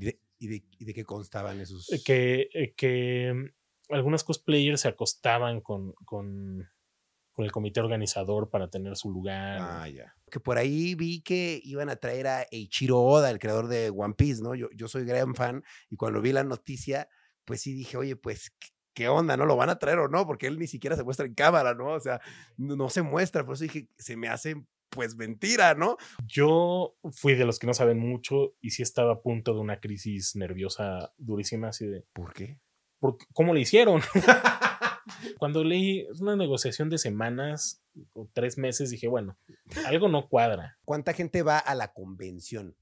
¿Y de, y de- y de qué constaban esos? que, eh, que mm, algunas cosplayers se acostaban con, con, con el comité organizador para tener su lugar. Ah, ya. Que por ahí vi que iban a traer a Eiichiro Oda, el creador de One Piece, ¿no? Yo, yo soy gran fan y cuando vi la noticia, pues sí dije, oye, pues, ¿qué- ¿qué onda? ¿No lo van a traer o no? Porque él ni siquiera se muestra en cámara, ¿no? O sea, no, no se muestra. Por eso dije, se me hace, pues, mentira, ¿no? Yo fui de los que no saben mucho y sí estaba a punto de una crisis nerviosa durísima, así de, ¿Por qué? ¿por ¿cómo le hicieron? Cuando leí una negociación de semanas o tres meses, dije, bueno, algo no cuadra. ¿Cuánta gente va a la convención?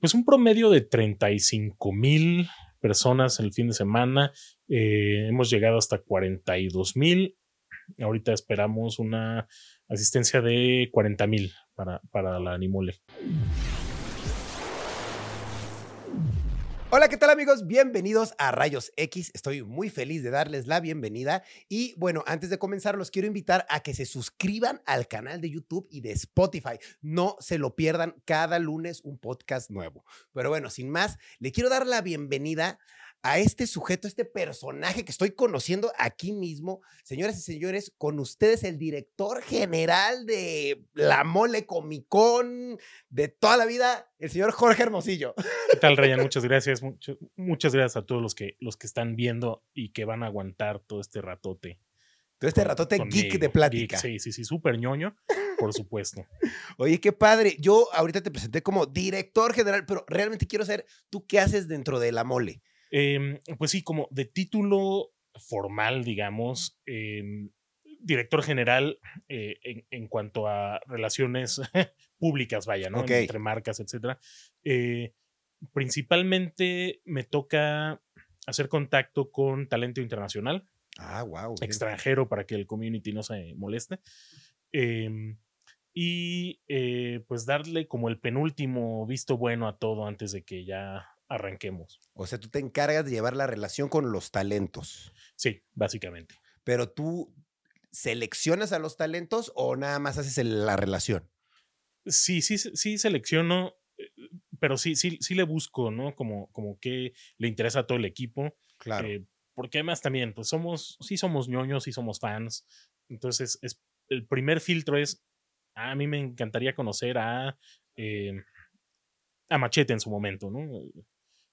Pues un promedio de 35 mil personas el fin de semana. Eh, hemos llegado hasta 42 mil. Ahorita esperamos una asistencia de 40 mil para, para la Animole. Hola, ¿qué tal amigos? Bienvenidos a Rayos X. Estoy muy feliz de darles la bienvenida. Y bueno, antes de comenzar, los quiero invitar a que se suscriban al canal de YouTube y de Spotify. No se lo pierdan cada lunes un podcast nuevo. Pero bueno, sin más, le quiero dar la bienvenida a este sujeto, este personaje que estoy conociendo aquí mismo. Señoras y señores, con ustedes el director general de La Mole Comic Con de toda la vida, el señor Jorge Hermosillo. ¿Qué tal, Ryan? Muchas gracias. mucho- muchas gracias a todos los que, los que están viendo y que van a aguantar todo este ratote. Todo este con- ratote geek de plática. Geek, sí, sí, sí, súper ñoño, por supuesto. Oye, qué padre. Yo ahorita te presenté como director general, pero realmente quiero saber, ¿tú qué haces dentro de la mole? Em, pues sí, como de título formal, digamos, em, director general eh, en, en cuanto a relaciones públicas, vaya, ¿no? Entre marcas, etcétera. Eh, principalmente me toca hacer contacto con talento internacional, Ah, wow. extranjero, para que el community no se moleste. Em, y eh, pues darle como el penúltimo visto bueno a todo antes de que ya arranquemos. O sea, tú te encargas de llevar la relación con los talentos, Sí, básicamente. pero tú seleccionas a los talentos o nada más haces la relación. Sí, sí, sí selecciono, eh, pero sí, sí, sí le busco, ¿no? Como, como que le interesa a todo el equipo. Claro. eh, porque además también, pues somos, sí somos ñoños, sí somos fans. Entonces, es, el primer filtro es, a mí me encantaría conocer a, eh, a Machete en su momento, ¿no?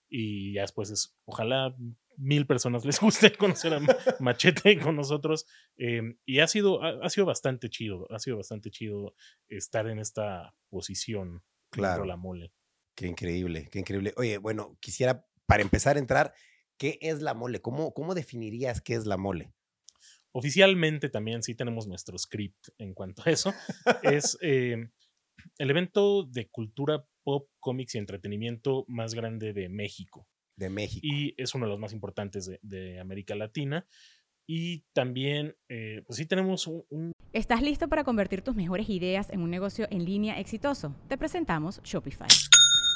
Y ya después es, ojalá mil personas les guste conocer a Ma- Machete con nosotros. eh, y ha sido, ha, ha sido bastante chido, ha sido bastante chido estar en esta posición. Claro. La mole. Qué increíble, qué increíble. Oye, bueno, quisiera, para empezar a entrar, ¿qué es la mole? ¿Cómo, cómo definirías qué es la mole? Oficialmente también sí tenemos nuestro script en cuanto a eso. es eh, el evento de cultura pop, cómics y entretenimiento más grande de México. De México. Y es uno de los más importantes de, de América Latina. Y también, eh, pues sí tenemos un, un ¿Estás listo para convertir tus mejores ideas en un negocio en línea exitoso? Te presentamos Shopify.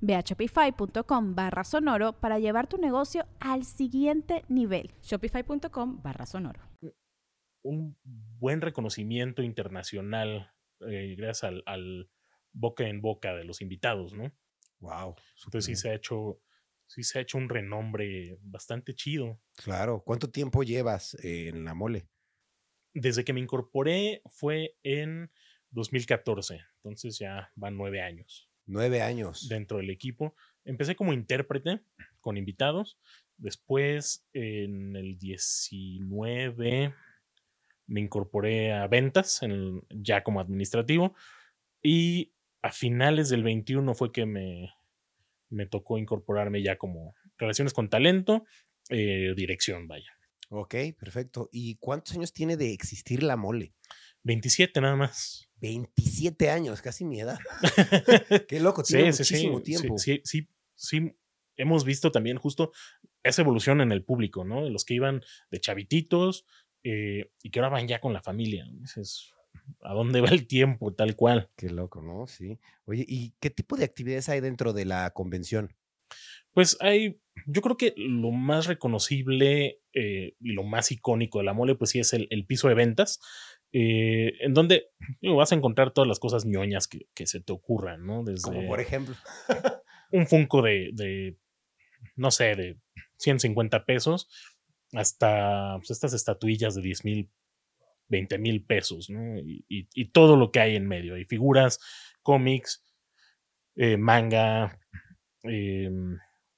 Ve a shopify.com barra sonoro para llevar tu negocio al siguiente nivel. Shopify.com barra sonoro. un buen reconocimiento internacional eh, gracias al, al, boca en boca de los invitados, ¿no? Wow. Entonces sí se ha hecho, sí se ha hecho un renombre bastante chido. Claro. ¿Cuánto tiempo llevas en la mole? Desde que me incorporé fue en 2014, entonces ya van nueve años. Nueve años. Dentro del equipo. Empecé como intérprete con invitados. Después, en el 19, me incorporé a ventas, en, ya como administrativo. Y a finales del 21 fue que me, me tocó incorporarme ya como relaciones con talento, eh, dirección, vaya. Ok, perfecto. ¿Y cuántos años tiene de existir la mole? 27 nada más. 27 años, casi mi edad. Qué loco, tiene muchísimo tiempo. Sí, sí, sí, hemos visto también justo esa evolución en el público, ¿no? Los que iban de chavititos eh, y que ahora van ya con la familia. Dices, ¿a dónde va el tiempo tal cual? Qué loco, ¿no? Sí. Oye, ¿y qué tipo de actividades hay dentro de la convención? Pues hay, yo creo que lo más reconocible eh, y lo más icónico de la mole, pues sí es el, piso de ventas, eh, en donde vas a encontrar todas las cosas ñoñas que, que se te ocurran, ¿no? Desde Como por ejemplo. un Funko de, de, no sé, de 150 pesos hasta pues, estas estatuillas de 10 mil, 20 mil pesos, ¿no? Y, y, todo lo que hay en medio. Hay figuras, cómics, eh, manga, eh,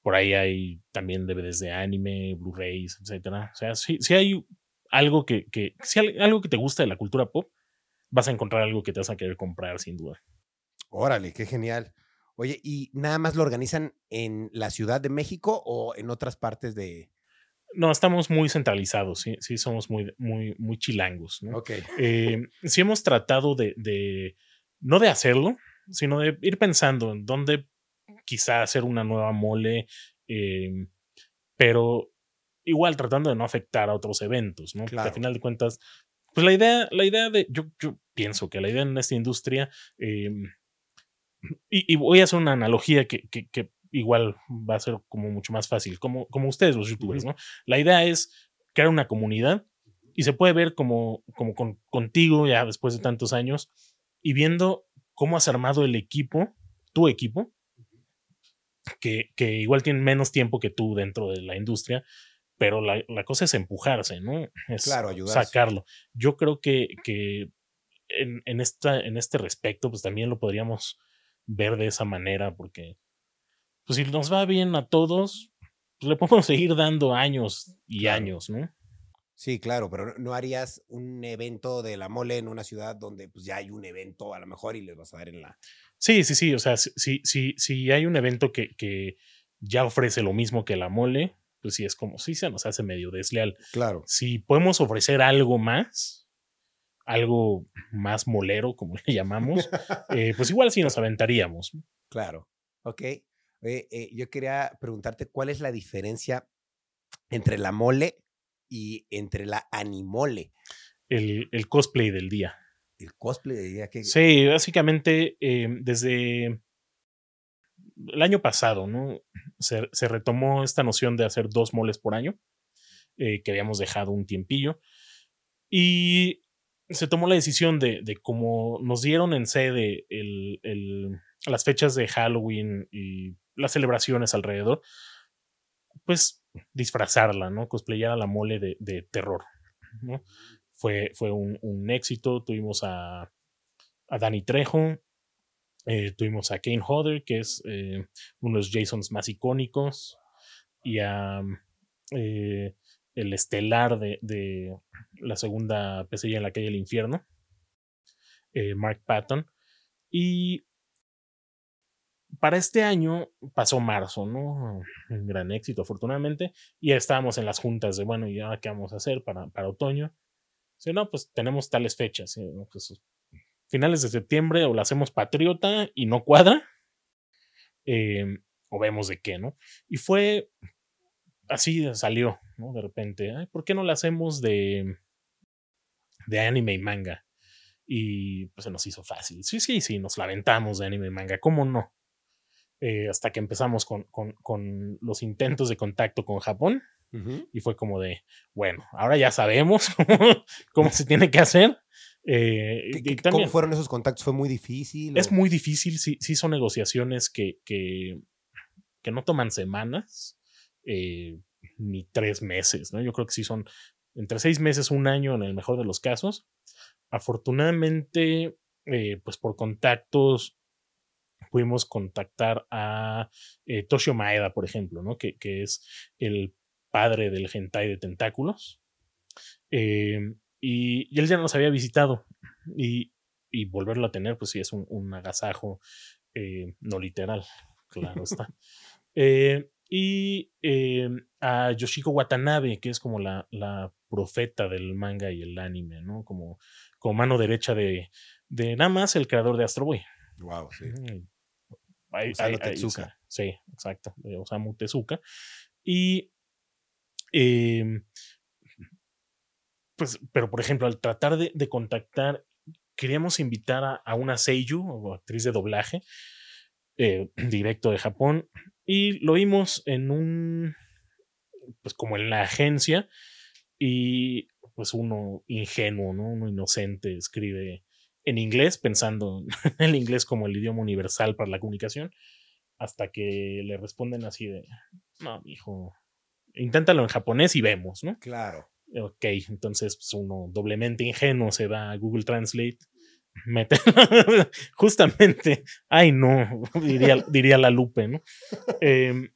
por ahí hay también DVDs de anime, Blu-rays, etcétera. O sea, si, si hay algo que, que, si algo que te gusta de la cultura pop, vas a encontrar algo que te vas a querer comprar sin duda. Órale, qué genial. Oye, ¿y nada más lo organizan en la Ciudad de México o en otras partes de...? No, estamos muy centralizados, sí, sí somos muy, muy, muy chilangos, ¿no? Ok. Eh, sí hemos tratado de, de, no de hacerlo, sino de ir pensando en dónde quizá hacer una nueva mole, eh, pero igual tratando de no afectar a otros eventos, ¿no? Porque al final de cuentas, pues la idea, la idea de, yo, yo pienso que la idea en esta industria, eh, y, y, voy a hacer una analogía que, que, que, igual va a ser como mucho más fácil, como, como ustedes los youtubers, ¿no? La idea es crear una comunidad y se puede ver como, como con, contigo ya después de tantos años y viendo cómo has armado el equipo, tu equipo, que, que igual tienen menos tiempo que tú dentro de la industria, pero la, la cosa es empujarse, ¿no? Es claro, ayudar. sacarlo. Yo creo que, que en, en, esta, en este respecto, pues también lo podríamos ver de esa manera, porque pues si nos va bien a todos, pues le podemos seguir dando años y claro. años, ¿no? Sí, claro, pero no harías un evento de la mole en una ciudad donde pues ya hay un evento a lo mejor y les vas a dar en la... Sí, sí, sí, o sea, si, si, si hay un evento que, que ya ofrece lo mismo que la mole, pues sí es como, sí se nos hace medio desleal. Claro. Si podemos ofrecer algo más, algo más molero, como le llamamos, eh, pues igual sí nos aventaríamos. Claro, ok. Eh, eh, yo quería preguntarte cuál es la diferencia entre la mole y entre la animole. El, el cosplay del día. El cosplay del día. que Sí, básicamente eh, desde el año pasado, ¿no? Se, retomó esta noción de hacer dos moles por año, eh, que habíamos dejado un tiempillo. Y se tomó la decisión de, de como nos dieron en sede el, el, las fechas de Halloween y las celebraciones alrededor, pues disfrazarla, ¿no? Cosplayar a la mole de, terror. Fue, fue un, un, éxito. Tuvimos a, a Danny Trejo, eh, tuvimos a Kane Hodder, que es eh, uno de los Jasons más icónicos, y a eh, el estelar de, de, la segunda pesadilla en la calle del infierno, Mark Patton. Y para este año pasó marzo, ¿no? Un gran éxito, afortunadamente. Y estábamos en las juntas de, bueno, ¿y ahora qué vamos a hacer para, para otoño? Sí, no, pues tenemos tales fechas. ¿sí? Pues, finales de septiembre o la hacemos patriota y no cuadra. Eh, o vemos de qué, ¿no? Y fue así salió, ¿no? De repente, Ay, ¿por qué no la hacemos de, de anime y manga? Y pues se nos hizo fácil. Sí, sí, sí, nos lamentamos de anime y manga, ¿cómo no? Eh, hasta que empezamos con, con, con, los intentos de contacto con Japón. Y fue como de, bueno, ahora ya sabemos cómo, cómo se tiene que hacer. Eh, ¿Qué- y qué- también ¿Cómo fueron esos contactos? ¿Fue muy difícil? es o- muy difícil, sí, sí son negociaciones que, que, que no toman semanas, eh, ni tres meses, ¿no? Yo creo que sí son entre seis meses, un año en el mejor de los casos. Afortunadamente, eh, pues por contactos pudimos contactar a Toshio Maeda, por ejemplo, ¿no? Que, que es el padre del hentai de tentáculos. Eh, y, y él ya nos había visitado. Y, y volverlo a tener, pues sí, es un, un agasajo eh, no literal, claro está. Eh, y eh, a Yoshiko Watanabe, que es como la, la profeta del manga y el anime, ¿no? Como, como mano derecha de, de nada más el creador de Astro Boy. Wow, sí. Sí, exacto. de Osamu Tezuka. Y. em, pues, pero por ejemplo, al tratar de, contactar, queríamos invitar a, a una Seiyu, o actriz de doblaje, eh, directo de Japón, y lo vimos en un. Pues como en la agencia, y pues uno ingenuo, ¿no? Uno inocente escribe en inglés, pensando en el inglés como el idioma universal para la comunicación, hasta que le responden así de, no, hijo, inténtalo en japonés y vemos, ¿no? Claro. Ok, entonces pues, uno doblemente ingenuo se va a Google Translate, mete, justamente, ay no, diría, diría la Lupe, ¿no? Em,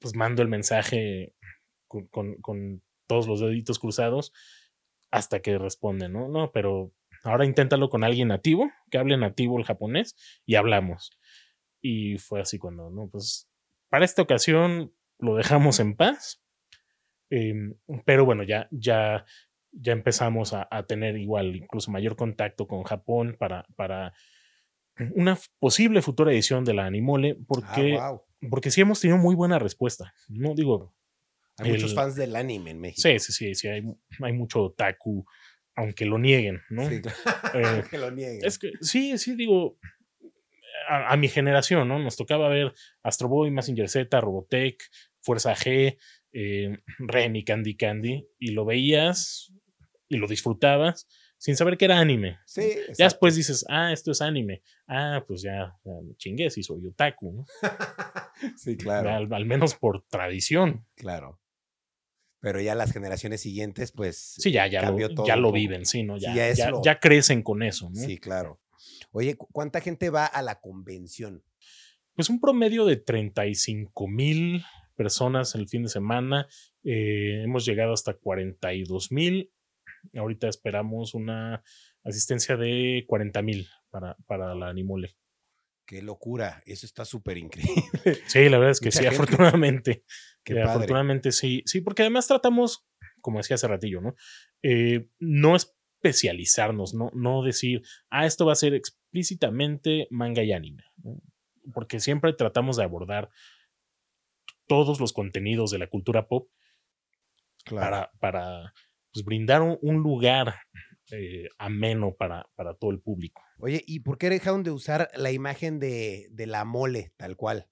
pues mando el mensaje con, con- todos los deditos cruzados hasta que responde, ¿no? No, pero ahora inténtalo con alguien nativo, que hable nativo el japonés y hablamos. Y fue así cuando, ¿no? Pues para esta ocasión lo dejamos en paz. Em, pero bueno, ya, ya, ya empezamos a, a tener igual, incluso mayor contacto con Japón para, para una posible futura edición de la Animole, porque, Ah, wow. porque sí hemos tenido muy buena respuesta. No digo, Hay muchos fans del anime en México. sí, sí, sí, sí, hay, hay mucho otaku, aunque lo nieguen, ¿no? Sí. Eh, que lo nieguen. Es que sí, sí, digo, a, a mi generación, ¿no? Nos tocaba ver Astro Boy, Mazinger Z, Robotech, Fuerza G, eh, Remy, Candy Candy, y lo veías y lo disfrutabas sin saber que era anime. Sí, Ya después dices, ah, esto es anime. Ah, pues ya, ya me chingué, si soy otaku, ¿no? sí, claro. Al, al menos por tradición. Claro. Pero ya las generaciones siguientes, pues. Sí, ya, ya, lo, todo ya lo viven, sí, ¿no? Sí, Ya, ya es ya, lo- ya crecen con eso, ¿no? Sí, claro. Oye, ¿cu- ¿cuánta gente va a la convención? pues un promedio de 35 mil personas el fin de semana. Eh, hemos llegado hasta 42 mil. Ahorita esperamos una asistencia de 40 mil para, para la Animole. Qué locura. Eso está súper increíble. Sí, la verdad es que Mucha sí, gente. afortunadamente. Qué Eh, padre. afortunadamente sí. Sí, porque además tratamos, como decía hace ratillo, ¿no? Eh, no especializarnos, ¿no? No decir, ah, esto va a ser explícitamente manga y anime. ¿no? Porque siempre tratamos de abordar todos los contenidos de la cultura pop Claro. para, para pues, brindar un, un lugar eh, ameno para, para todo el público. Oye, ¿y por qué dejaron de usar la imagen de, de la mole tal cual?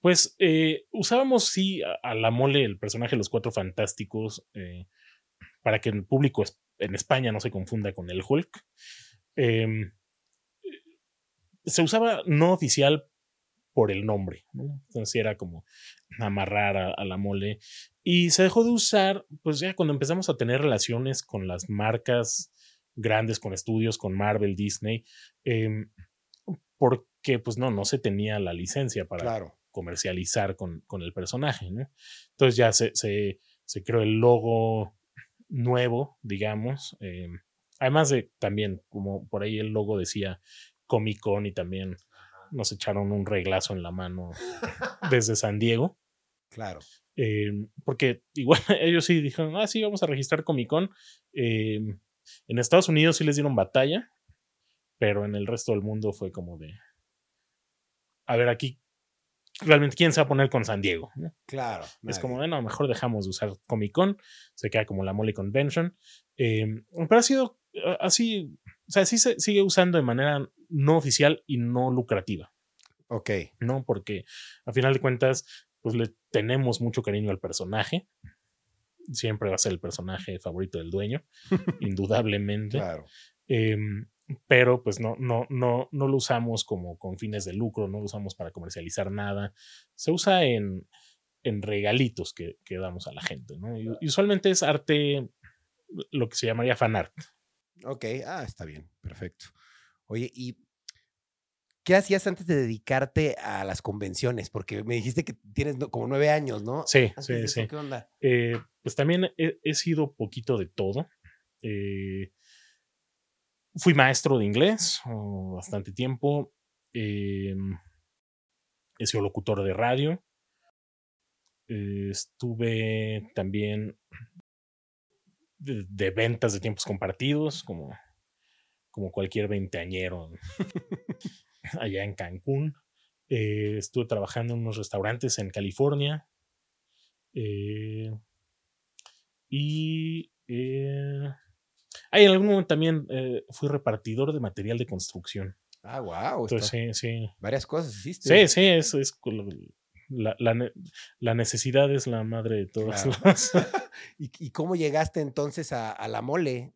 Pues eh, usábamos, sí, a, a la mole, el personaje de los cuatro fantásticos, eh, para que el público en España no se confunda con el Hulk. Em, se usaba no oficial por el nombre, ¿no? Entonces era como amarrar a, a la mole. Y se dejó de usar, pues ya cuando empezamos a tener relaciones con las marcas grandes, con estudios, con Marvel, Disney, em, porque pues no, no se tenía la licencia para, Claro. comercializar con, con el personaje, ¿no? Entonces ya se, se, se creó el logo nuevo, digamos. eh, además de también, como por ahí el logo decía Comic Con y también nos echaron un reglazo en la mano desde San Diego. Claro. eh, porque igual ellos sí dijeron, ah, sí, vamos a registrar Comic Con. eh, en Estados Unidos sí les dieron batalla, pero en el resto del mundo fue como de, a ver, aquí realmente quién se va a poner con San Diego. ¿no? Claro. Es como, bueno, mejor dejamos de usar Comic Con, se queda como la Mole Convention. eh, pero ha sido eh, así, o sea, sí se sigue usando de manera no oficial y no lucrativa, Ok. ¿no? Porque a final de cuentas, pues le tenemos mucho cariño al personaje. Siempre va a ser el personaje favorito del dueño, indudablemente. Claro. Em, pero pues no, no, no, no lo usamos como con fines de lucro, no lo usamos para comercializar nada. Se usa en, en regalitos que, que damos a la gente, ¿no? Y usualmente es arte, lo que se llamaría fan art. Ok, ah, está bien, perfecto. Oye, ¿y qué hacías antes de dedicarte a las convenciones? Porque me dijiste que tienes como nueve años, ¿no? Sí, Antes sí, de eso, sí. ¿Qué onda? Eh, pues también he, he sido poquito de todo. Eh, fui maestro de inglés oh, bastante tiempo. eh, he sido locutor de radio. eh, estuve también de, de ventas de tiempos compartidos, como, como cualquier veinteañero allá en Cancún. Eh, estuve trabajando en unos restaurantes en California. Eh, y eh, ah, en algún momento también eh, fui repartidor de material de construcción. Ah, wow. Entonces, sí, sí. Varias cosas hiciste. Sí, sí, es, es la, la la necesidad es la madre de todas Claro. las. ¿Y, y cómo llegaste entonces a, a la mole?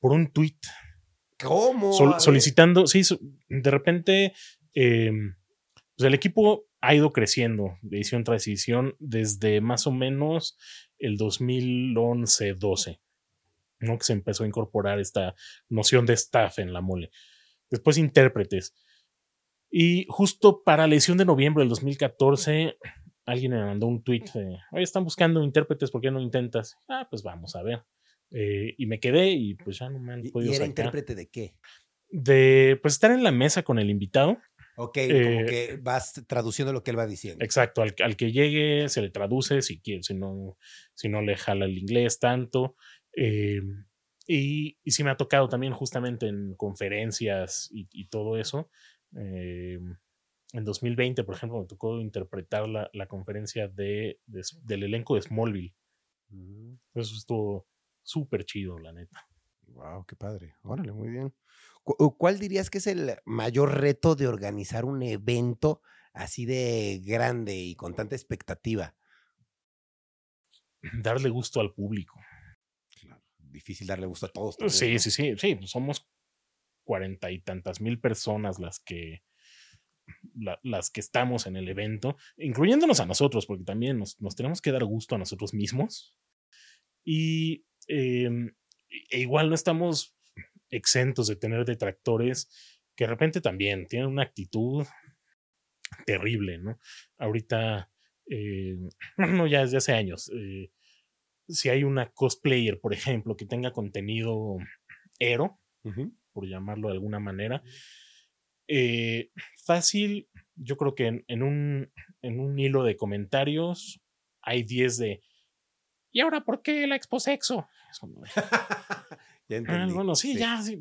Por un tuit ¿Cómo? sol- solicitando, sí, de repente, eh, pues el equipo ha ido creciendo de edición tras edición desde más o menos el 2011-12, ¿no? Que se empezó a incorporar esta noción de staff en la mole. Después intérpretes. Y justo para la edición de noviembre del 2014, alguien me mandó un tweet de, oye, están buscando intérpretes, ¿por qué no intentas? Ah, pues vamos a ver. Eh, y me quedé y pues ya no me han ¿Y, podido y era sacar intérprete de qué? de pues estar en la mesa con el invitado. Ok, Eh, como que vas traduciendo lo que él va diciendo. Exacto, al, al que llegue se le traduce si quiere, si no, si no le jala el inglés tanto. eh, y, y sí me ha tocado también justamente en conferencias y, y todo eso. eh, en 2020, por ejemplo, me tocó interpretar la, la conferencia de, de- del elenco de Smallville. Mm, Eso estuvo súper chido, la neta. Wow, qué padre. Órale, muy bien. Cu- ¿Cuál dirías que es el mayor reto de organizar un evento así de grande y con tanta expectativa? Darle gusto al público. Claro, difícil darle gusto a todos. Sí, sí, sí, sí, pues somos cuarenta y tantas mil personas las que la- las que estamos en el evento, incluyéndonos a nosotros, porque también nos, nos tenemos que dar gusto a nosotros mismos. Y em, e igual no estamos exentos de tener detractores que de repente también tienen una actitud terrible, ¿no? Ahorita, eh, no, ya desde hace años, eh, si hay una cosplayer, por ejemplo, que tenga contenido ero, por llamarlo de alguna manera, eh, fácil, yo creo que en, en un, en un hilo de comentarios hay 10 de, ¿y ahora por qué la exposexo? Es como de, ya "Ah, entendí. bueno, sí, ya, sí,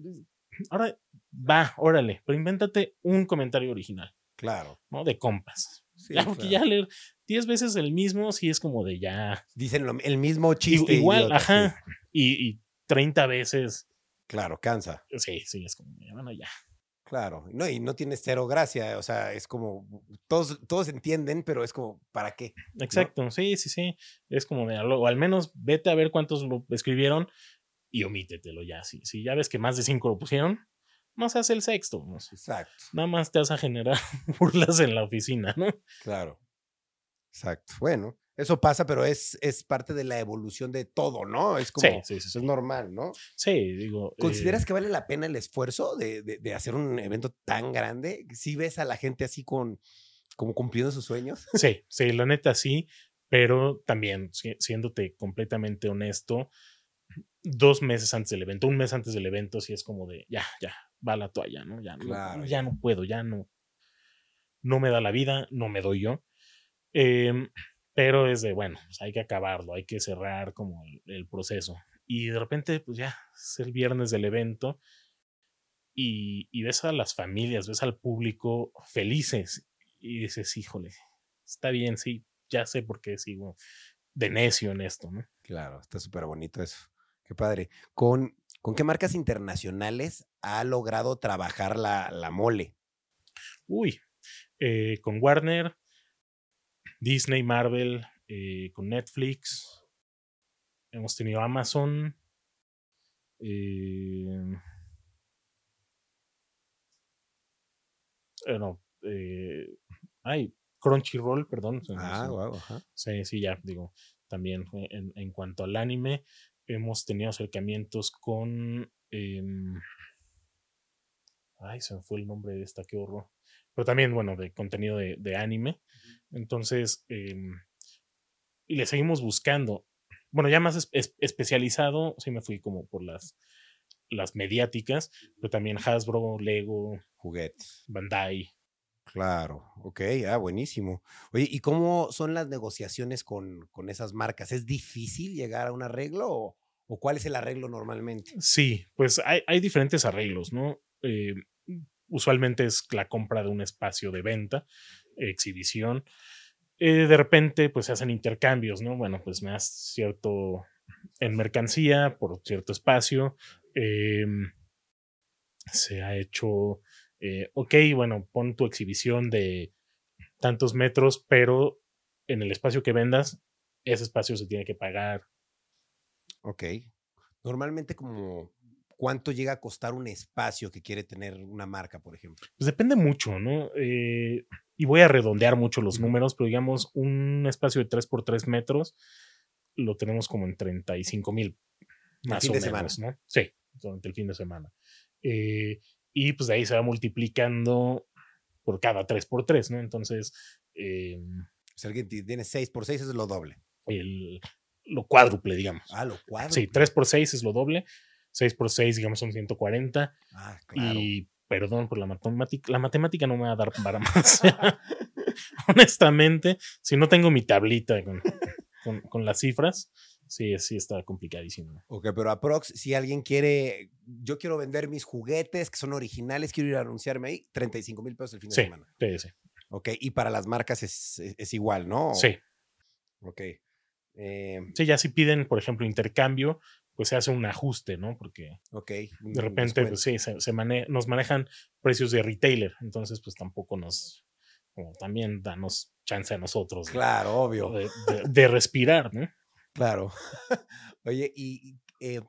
ahora va, órale, pero invéntate un comentario original, Claro. ¿no? De compas. sí, ya, porque claro. ya leer 10 veces el mismo, sí es como de ya. Dicen lo- el mismo chiste. Igual, idiota, sí. ajá. Y, y 30 veces, Claro, cansa. sí, sí, es como, bueno, ya. Claro. No, y no tiene cero gracia. O sea, es como. Todos, todos entienden, pero es como, ¿para qué? Exacto, sí, sí, sí. Es como o al menos vete a ver cuántos lo escribieron y omítetelo ya. Si, si ya ves que más de cinco lo pusieron, no se hace el sexto. no sé, Exacto. Nada más te vas a generar burlas en la oficina, ¿no? Claro. Exacto. Bueno, eso pasa, pero es, es parte de la evolución de todo, ¿no? Es como. Sí, sí, sí. Es normal, ¿no? Sí, digo. eh, ¿Consideras que vale la pena el esfuerzo de, de- de hacer un evento tan grande? ¿Sí ves a la gente así con como cumpliendo sus sueños? Sí, sí, la neta sí, pero también, si- siéndote completamente honesto, dos meses antes del evento, un mes antes del evento, sí es como de, ya, ya, va la toalla, ¿no? Ya, no- Claro, ya ya. no puedo, ya no, no me da la vida, no me doy yo. Em, pero es de, bueno, pues hay que acabarlo, hay que cerrar como el, el proceso. Y de repente, pues ya, es el viernes del evento y, y ves a las familias, ves al público felices y dices, híjole, está bien, sí, ya sé por qué sigo de necio en esto, ¿no? Claro, está súper bonito eso. Qué padre. ¿Con, ¿Con qué marcas internacionales ha logrado trabajar la, la mole? Uy, eh, con Warner, Disney, Marvel, eh, con Netflix. Hemos tenido Amazon. Eh, eh, no, eh, ay, Crunchyroll, perdón. Ah, wow, ajá. Sí, sí, ya, digo, también en, en cuanto al anime, hemos tenido acercamientos con... em, ay, se me fue el nombre de esta, qué horror. Pero también, bueno, de contenido de, de anime. Entonces, em, y le seguimos buscando. Bueno, ya más es- es- especializado, sí me fui como por las, las mediáticas, pero también Hasbro, Lego, Juguetes. Bandai. Claro, ok, ah, buenísimo. Oye, ¿y cómo son las negociaciones con, con esas marcas? ¿Es difícil llegar a un arreglo o, o cuál es el arreglo normalmente? Sí, pues hay, hay diferentes arreglos, ¿no? Eh, usualmente es la compra de un espacio de venta, exhibición. Eh, de repente, pues se hacen intercambios, ¿no? Bueno, pues me das cierto en mercancía por cierto espacio. em, se ha hecho, eh, ok, bueno, pon tu exhibición de tantos metros, pero en el espacio que vendas, ese espacio se tiene que pagar Ok. Normalmente como cuánto llega a costar un espacio que quiere tener una marca, por ejemplo. Pues depende mucho, ¿no? Eh, y voy a redondear mucho los números, pero digamos, un espacio de 3 por 3 metros lo tenemos como en 35 mil, más fin o de menos, semana. ¿no? Sí, durante el fin de semana. Eh, y pues de ahí se va multiplicando por cada 3 por 3 ¿no? Entonces, eh, Si alguien ti- tiene 6 por 6 es lo doble. el, lo cuádruple, digamos. Ah, lo cuadro. sí, 3 por 6 es lo doble, 6 por 6, digamos, son 140. Ah, claro. Y perdón por la matemática, la matemática no me va a dar para más. Honestamente, si no tengo mi tablita con, con- con las cifras, sí, sí está complicadísimo. Ok, pero aprox, si alguien quiere, yo quiero vender mis juguetes que son originales, quiero ir a anunciarme ahí, 35 mil pesos el fin de Sí, semana. sí, sí. Ok, y para las marcas es, es- es igual, ¿no? Sí, Ok. Eh, sí, ya si piden, por ejemplo, intercambio, pues se hace un ajuste, ¿no? Porque de repente, pues sí, se, se mane- nos manejan precios de retailer, entonces pues tampoco nos, como también danos chance a nosotros de- Claro, obvio. de, de- de respirar, ¿no? Claro. Oye, ¿y eh,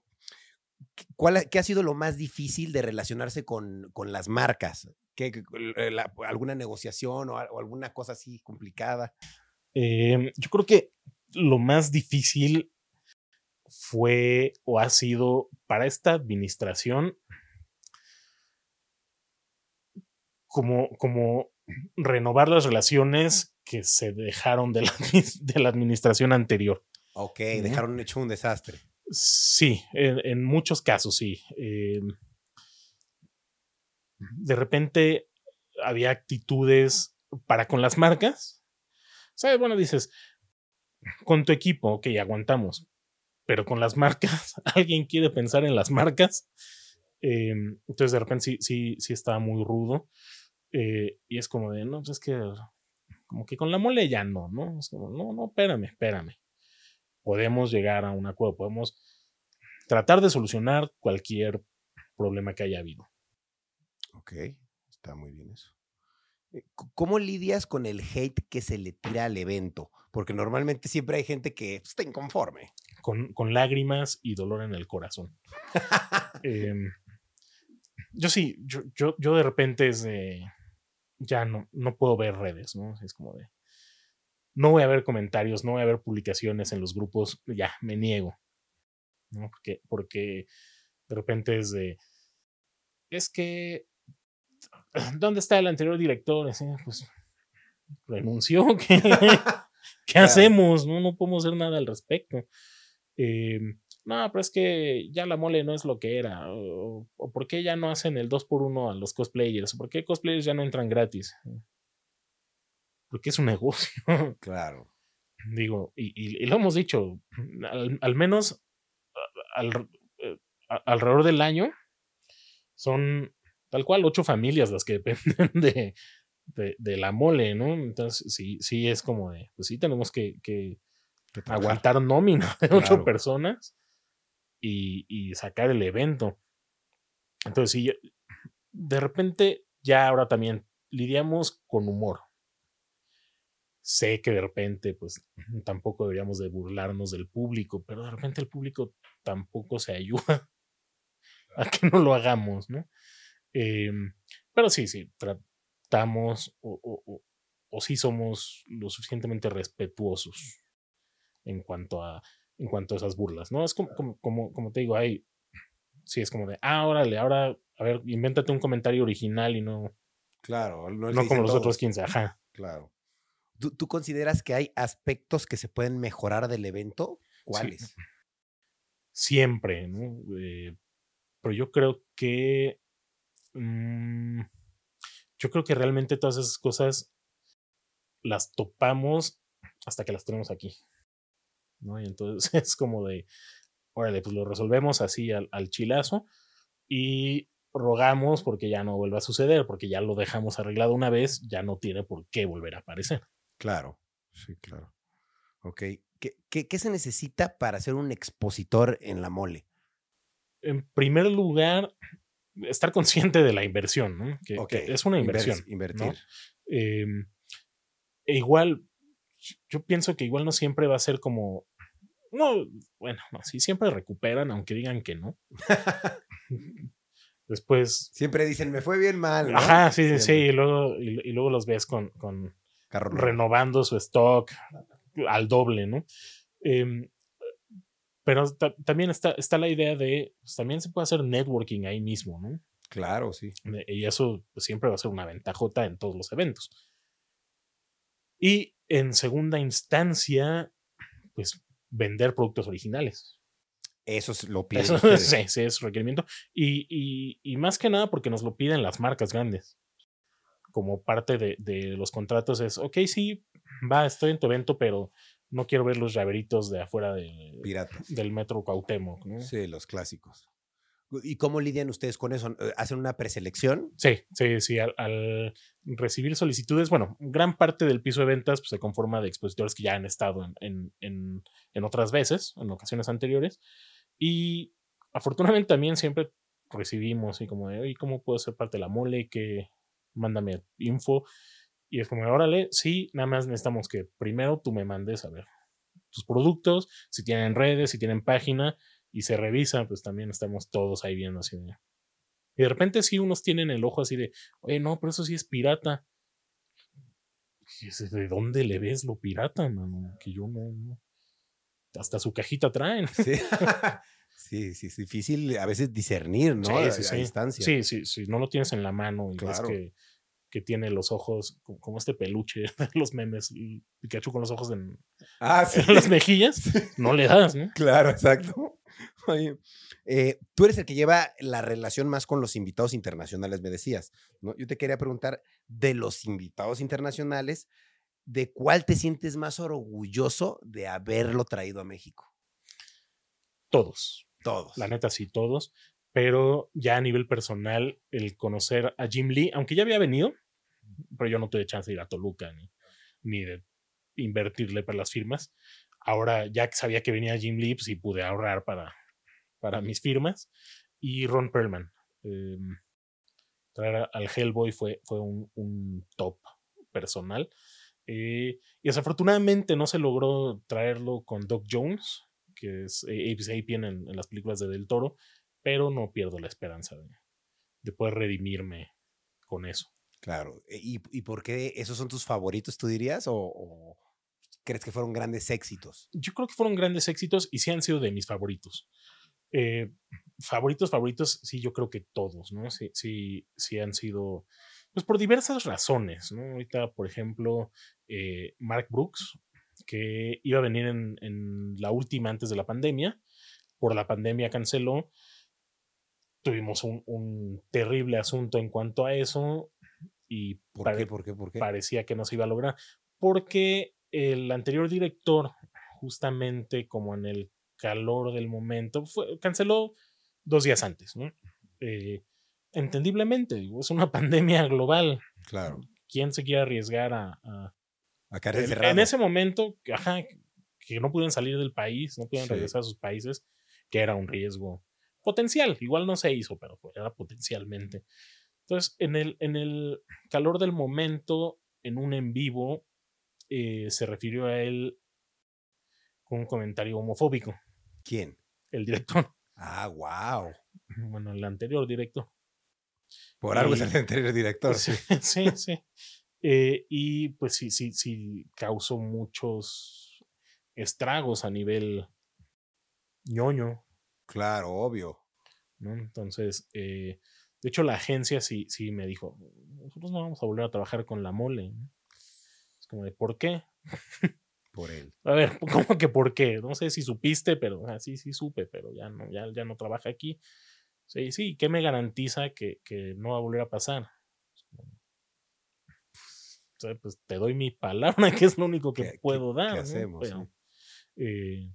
cuál, ha- qué ha sido lo más difícil de relacionarse con, con las marcas? ¿Qué, la- ¿Alguna negociación o, al- o alguna cosa así complicada? Eh, yo creo que lo más difícil fue o ha sido para esta administración como, como renovar las relaciones que se dejaron de la, de la administración anterior. Ok, dejaron hecho un desastre. Sí, en, en muchos casos sí. Eh, de repente había actitudes para con las marcas. ¿Sabes? Bueno, dices, con tu equipo, ok, aguantamos. Pero con las marcas, alguien quiere pensar en las marcas. Eh, entonces de repente sí, sí, sí estaba muy rudo. Eh, y es como de, no, pues es que como que con la mole ya no, ¿no? Es como, no, no, espérame, espérame. Podemos llegar a un acuerdo, podemos tratar de solucionar cualquier problema que haya habido. Ok, está muy bien eso. Eh, ¿Cómo lidias con el hate que se le tira al evento? Porque normalmente siempre hay gente que pues, está inconforme. Con, con lágrimas y dolor en el corazón. Em, yo sí, yo, yo, yo de repente es de. Ya no, no puedo ver redes, ¿no? Es como de. No voy a ver comentarios, no voy a ver publicaciones en los grupos, ya, me niego. ¿no? Porque, porque de repente es de. Es que. ¿Dónde está el anterior director? Así, pues. Renunció. ¿Qué, ¿qué Claro. hacemos? No, no podemos hacer nada al respecto. Em, no, pero es que ya la mole no es lo que era. O, o por qué ya no hacen el 2x1 a los cosplayers. O por qué cosplayers ya no entran gratis. Porque es un negocio. Claro. Digo, y, y- y lo hemos dicho, al, al menos al- eh, a- alrededor del año son tal cual ocho familias las que dependen de, de, de la mole, ¿no? Entonces, sí, sí es como de, pues sí tenemos que, aguantar nómina de ocho Claro. personas y, y sacar el evento. Entonces, sí, de repente ya ahora también lidiamos con humor. sé que de repente, pues tampoco deberíamos de burlarnos del público, pero de repente el público tampoco se ayuda a que no lo hagamos, ¿no? Em, pero sí, sí, tratamos o, o, sí somos lo suficientemente respetuosos en cuanto a, en cuanto a esas burlas, ¿no? Es como, como, como, te digo, hay, sí, es como de, ah, órale, ahora, a ver, invéntate un comentario original y no... Claro, no, no como los otros 15, ajá. Claro. ¿Tú, consideras que hay aspectos que se pueden mejorar del evento? ¿Cuáles? Siempre, ¿no? Eh, pero yo creo que. Mm, yo creo que realmente todas esas cosas las topamos hasta que las tenemos aquí. ¿no? Y entonces es como de. Órale, pues lo resolvemos así al, al chilazo y rogamos porque ya no vuelva a suceder, porque ya lo dejamos arreglado una vez, ya no tiene por qué volver a aparecer. Claro, sí, claro. Ok. ¿Qué, qué, se necesita para ser un expositor en la mole? En primer lugar, estar consciente de la inversión, ¿no? Que, es una inversión. invertir. Em, e igual, yo pienso que igual no siempre va a ser como. No, bueno, no, sí, siempre recuperan, aunque digan que no. Después. Siempre dicen, me fue bien mal. Ajá, sí, sí, sí. Y luego, y, luego los ves con, con renovando su stock al doble, ¿no? Em, pero también está, está la idea de, pues, también se puede hacer networking ahí mismo, ¿no? Claro, sí. Y eso pues, siempre va a ser una ventajota en todos los eventos. Y en segunda instancia, pues vender productos originales. Eso es lo piden. sí, sí, es requerimiento. Y, y, y, más que nada porque nos lo piden las marcas grandes como parte de, de, los contratos es, ok, sí, va, estoy en tu evento, pero no quiero ver los llaveritos de afuera de, del metro Cuauhtémoc. ¿no? Sí, los clásicos. ¿Y cómo lidian ustedes con eso? ¿Hacen una preselección? Sí, sí, sí. Al, recibir solicitudes, bueno, gran parte del piso de ventas pues, se conforma de expositores que ya han estado en, en, en, otras veces, en ocasiones anteriores. Y afortunadamente también siempre recibimos y como de, oye, ¿cómo puedo ser parte de la mole? que mándame info. Y es como, órale, sí, nada más necesitamos que primero tú me mandes a ver tus productos, si tienen redes, si tienen página, y se revisa, pues también estamos todos ahí viendo así de... Y de repente sí unos tienen el ojo así de, oye, no, pero eso sí es pirata. ¿De dónde le ves lo pirata, mano? Que yo no, Hasta su cajita traen. Sí. Sí, sí, es difícil a veces discernir, ¿no? Sí, sí, a, distancia. Sí, sí, sí, no lo tienes en la mano y ves que, que, tiene los ojos como este peluche los memes, Pikachu con los ojos en, ah, las mejillas, no le das, ¿no? Claro, exacto. Oye, eh, tú eres el que lleva la relación más con los invitados internacionales, me decías, ¿no? Yo te quería preguntar, de los invitados internacionales, ¿de cuál te sientes más orgulloso de haberlo traído a México? Todos. Todos. La neta, sí, todos. Pero ya a nivel personal, el conocer a Jim Lee, aunque ya había venido, pero yo no tuve chance de ir a Toluca ni, ni de invertirle para las firmas. Ahora, ya que sabía que venía Jim Lee, pues sí pude ahorrar para, para mis firmas. Y Ron Perlman. Em, traer al Hellboy fue, fue un, un top personal. Eh, y desafortunadamente no se logró traerlo con Doc Jones, que es Apes Apien en, en, las películas de Del Toro, pero no pierdo la esperanza de, de poder redimirme con eso. Claro. E, ¿Y, ¿Y, por qué esos son tus favoritos, tú dirías? ¿O, ¿O, crees que fueron grandes éxitos? Yo creo que fueron grandes éxitos y sí han sido de mis favoritos. Eh, favoritos, favoritos, sí, yo creo que todos, ¿no? Sí, sí, sí han sido, pues por diversas razones, ¿no? Ahorita, por ejemplo, eh, Mark Brooks, que iba a venir en, la última antes de la pandemia. Por la pandemia canceló. Tuvimos un, terrible asunto en cuanto a eso. Y ¿Por qué? ¿Por qué? ¿Por qué? parecía que no se iba a lograr. Porque el anterior director, justamente como en el calor del momento, fue, canceló dos días antes. Eh, entendiblemente, es una pandemia global. Claro. ¿Quién se quiere arriesgar a, en, en, ese momento, ajá, que no pudieron salir del país, no pudieron regresar a sus países, que era un riesgo potencial. Igual no se hizo, pero era potencialmente. Entonces, en el, en el calor del momento, en un en vivo, eh, se refirió a él con un comentario homofóbico, ¿Quién? el director. Ah, wow. Bueno, el anterior director. Por algo es el anterior director. Sí, sí, sí. Eh, y pues sí, sí, sí, causó muchos estragos a nivel ñoño, Claro, obvio. ¿no? Entonces, eh, de hecho, la agencia sí, sí me dijo, nosotros no vamos a volver a trabajar con la mole. ¿no? Es como de, ¿por qué? Por él. A ver, ¿cómo que por qué? No sé si supiste, pero ah, sí, sí supe, pero ya no, ya, ya no trabaja aquí. Sí, sí, ¿qué me garantiza que, que no va a volver a pasar? O sea, pues te doy mi palabra, que es lo único que ¿Qué- qué- puedo dar. qué ¿no? hacemos, Pero, eh,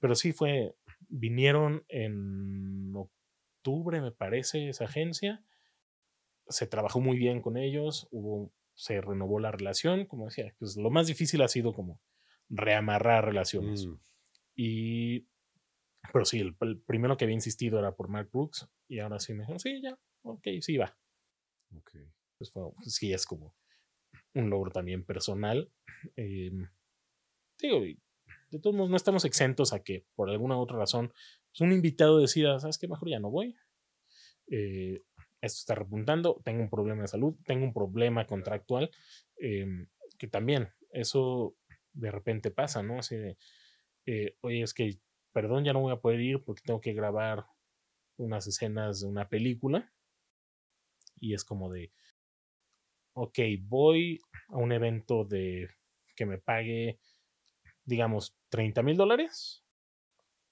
pero sí fue, vinieron en octubre, me parece, esa agencia. Se trabajó muy bien con ellos, hubo, se renovó la relación, como decía, pues lo más difícil ha sido como reamarrar relaciones. Mm, Y, pero sí, el, el primero que había insistido era por Mark Brooks y ahora sí me dijeron, sí, ya, ok, sí va. ok. Pues fue, sí es como un logro también personal. Eh, digo, y de todos modos no estamos exentos a que por alguna otra razón pues, un invitado decida, ¿sabes qué? Mejor ya no voy. Eh, esto está repuntando, tengo un problema de salud, tengo un problema contractual, eh, que también eso de repente pasa, ¿no? Así de, eh, oye, es que, perdón, ya no voy a poder ir porque tengo que grabar unas escenas de una película. Y es como de, ok, voy a un evento de que me pague, digamos, 30 mil dólares,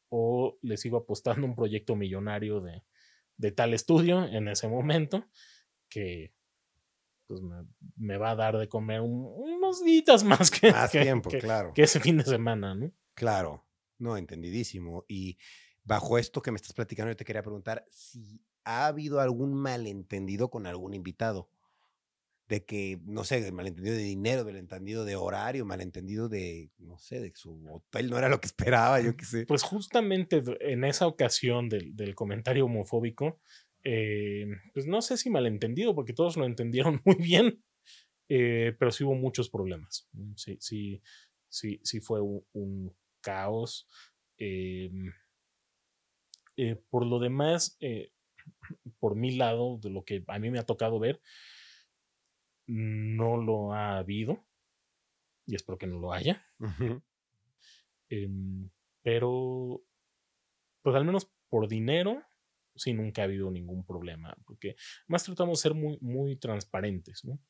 o le sigo apostando un proyecto millonario de, de tal estudio en ese momento que pues, me, me va a dar de comer un- unos días más que, Más que- tiempo, que- claro. que ese fin de semana, ¿no? Claro. No, entendidísimo. Y bajo esto que me estás platicando, yo te quería preguntar si ha habido algún malentendido con algún invitado. De que, no sé, malentendido de dinero, malentendido de horario, malentendido de, no sé, de que su hotel no era lo que esperaba, yo qué sé. Pues justamente en esa ocasión del, del comentario homofóbico, eh, pues no sé si malentendido, porque todos lo entendieron muy bien, eh, pero sí hubo muchos problemas. Sí, sí, sí, sí fue un, un caos. eh, eh, por lo demás, eh, por mi lado, de lo que a mí me ha tocado ver, no lo ha habido. Y espero que no lo haya. Em, pero, pues al menos por dinero, sí, nunca ha habido ningún problema, porque más tratamos de ser muy, muy transparentes, ¿no?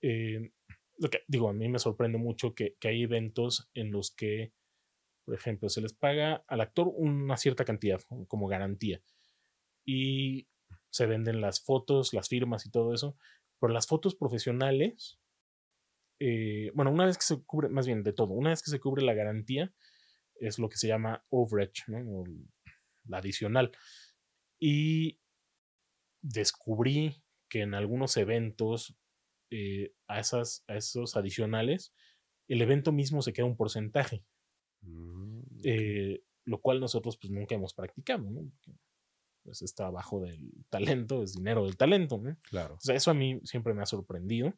Em, lo que, digo, a mí me sorprende mucho que, que hay eventos en los que, por ejemplo, se les paga al actor una cierta cantidad como garantía y se venden las fotos, las firmas y todo eso, pero las fotos profesionales, eh, bueno, una vez que se cubre, más bien de todo, una vez que se cubre la garantía, es lo que se llama overage, ¿no? O la adicional. Y descubrí que en algunos eventos, eh, a, esas, a esos adicionales, el evento mismo se queda un porcentaje, Mm, eh, lo cual nosotros pues nunca hemos practicado, ¿no? Pues es trabajo del talento, es dinero del talento, ¿no? claro. O sea, eso a mí siempre me ha sorprendido.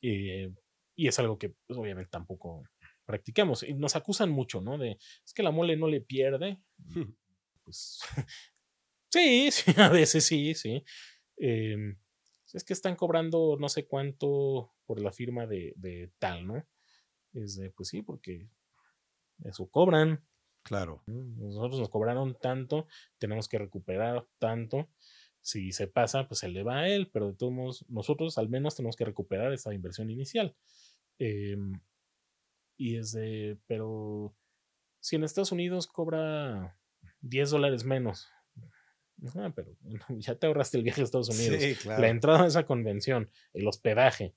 Eh, y es algo que, pues, obviamente, tampoco practicamos. Y nos acusan mucho, ¿no? De, es que la mole no le pierde. Pues, sí, sí, a veces sí, sí. Em, es que están cobrando no sé cuánto por la firma de, de tal, ¿no? Es de, pues sí, porque eso cobran. Claro. Nosotros nos cobraron tanto, tenemos que recuperar tanto. Si se pasa, pues se le va a él, pero de todos modos, nosotros al menos tenemos que recuperar esa inversión inicial. Em, y es de, pero si en Estados Unidos cobra 10 dólares menos, ah, pero bueno, ya te ahorraste el viaje a Estados Unidos, Sí, claro. la entrada a esa convención, el hospedaje.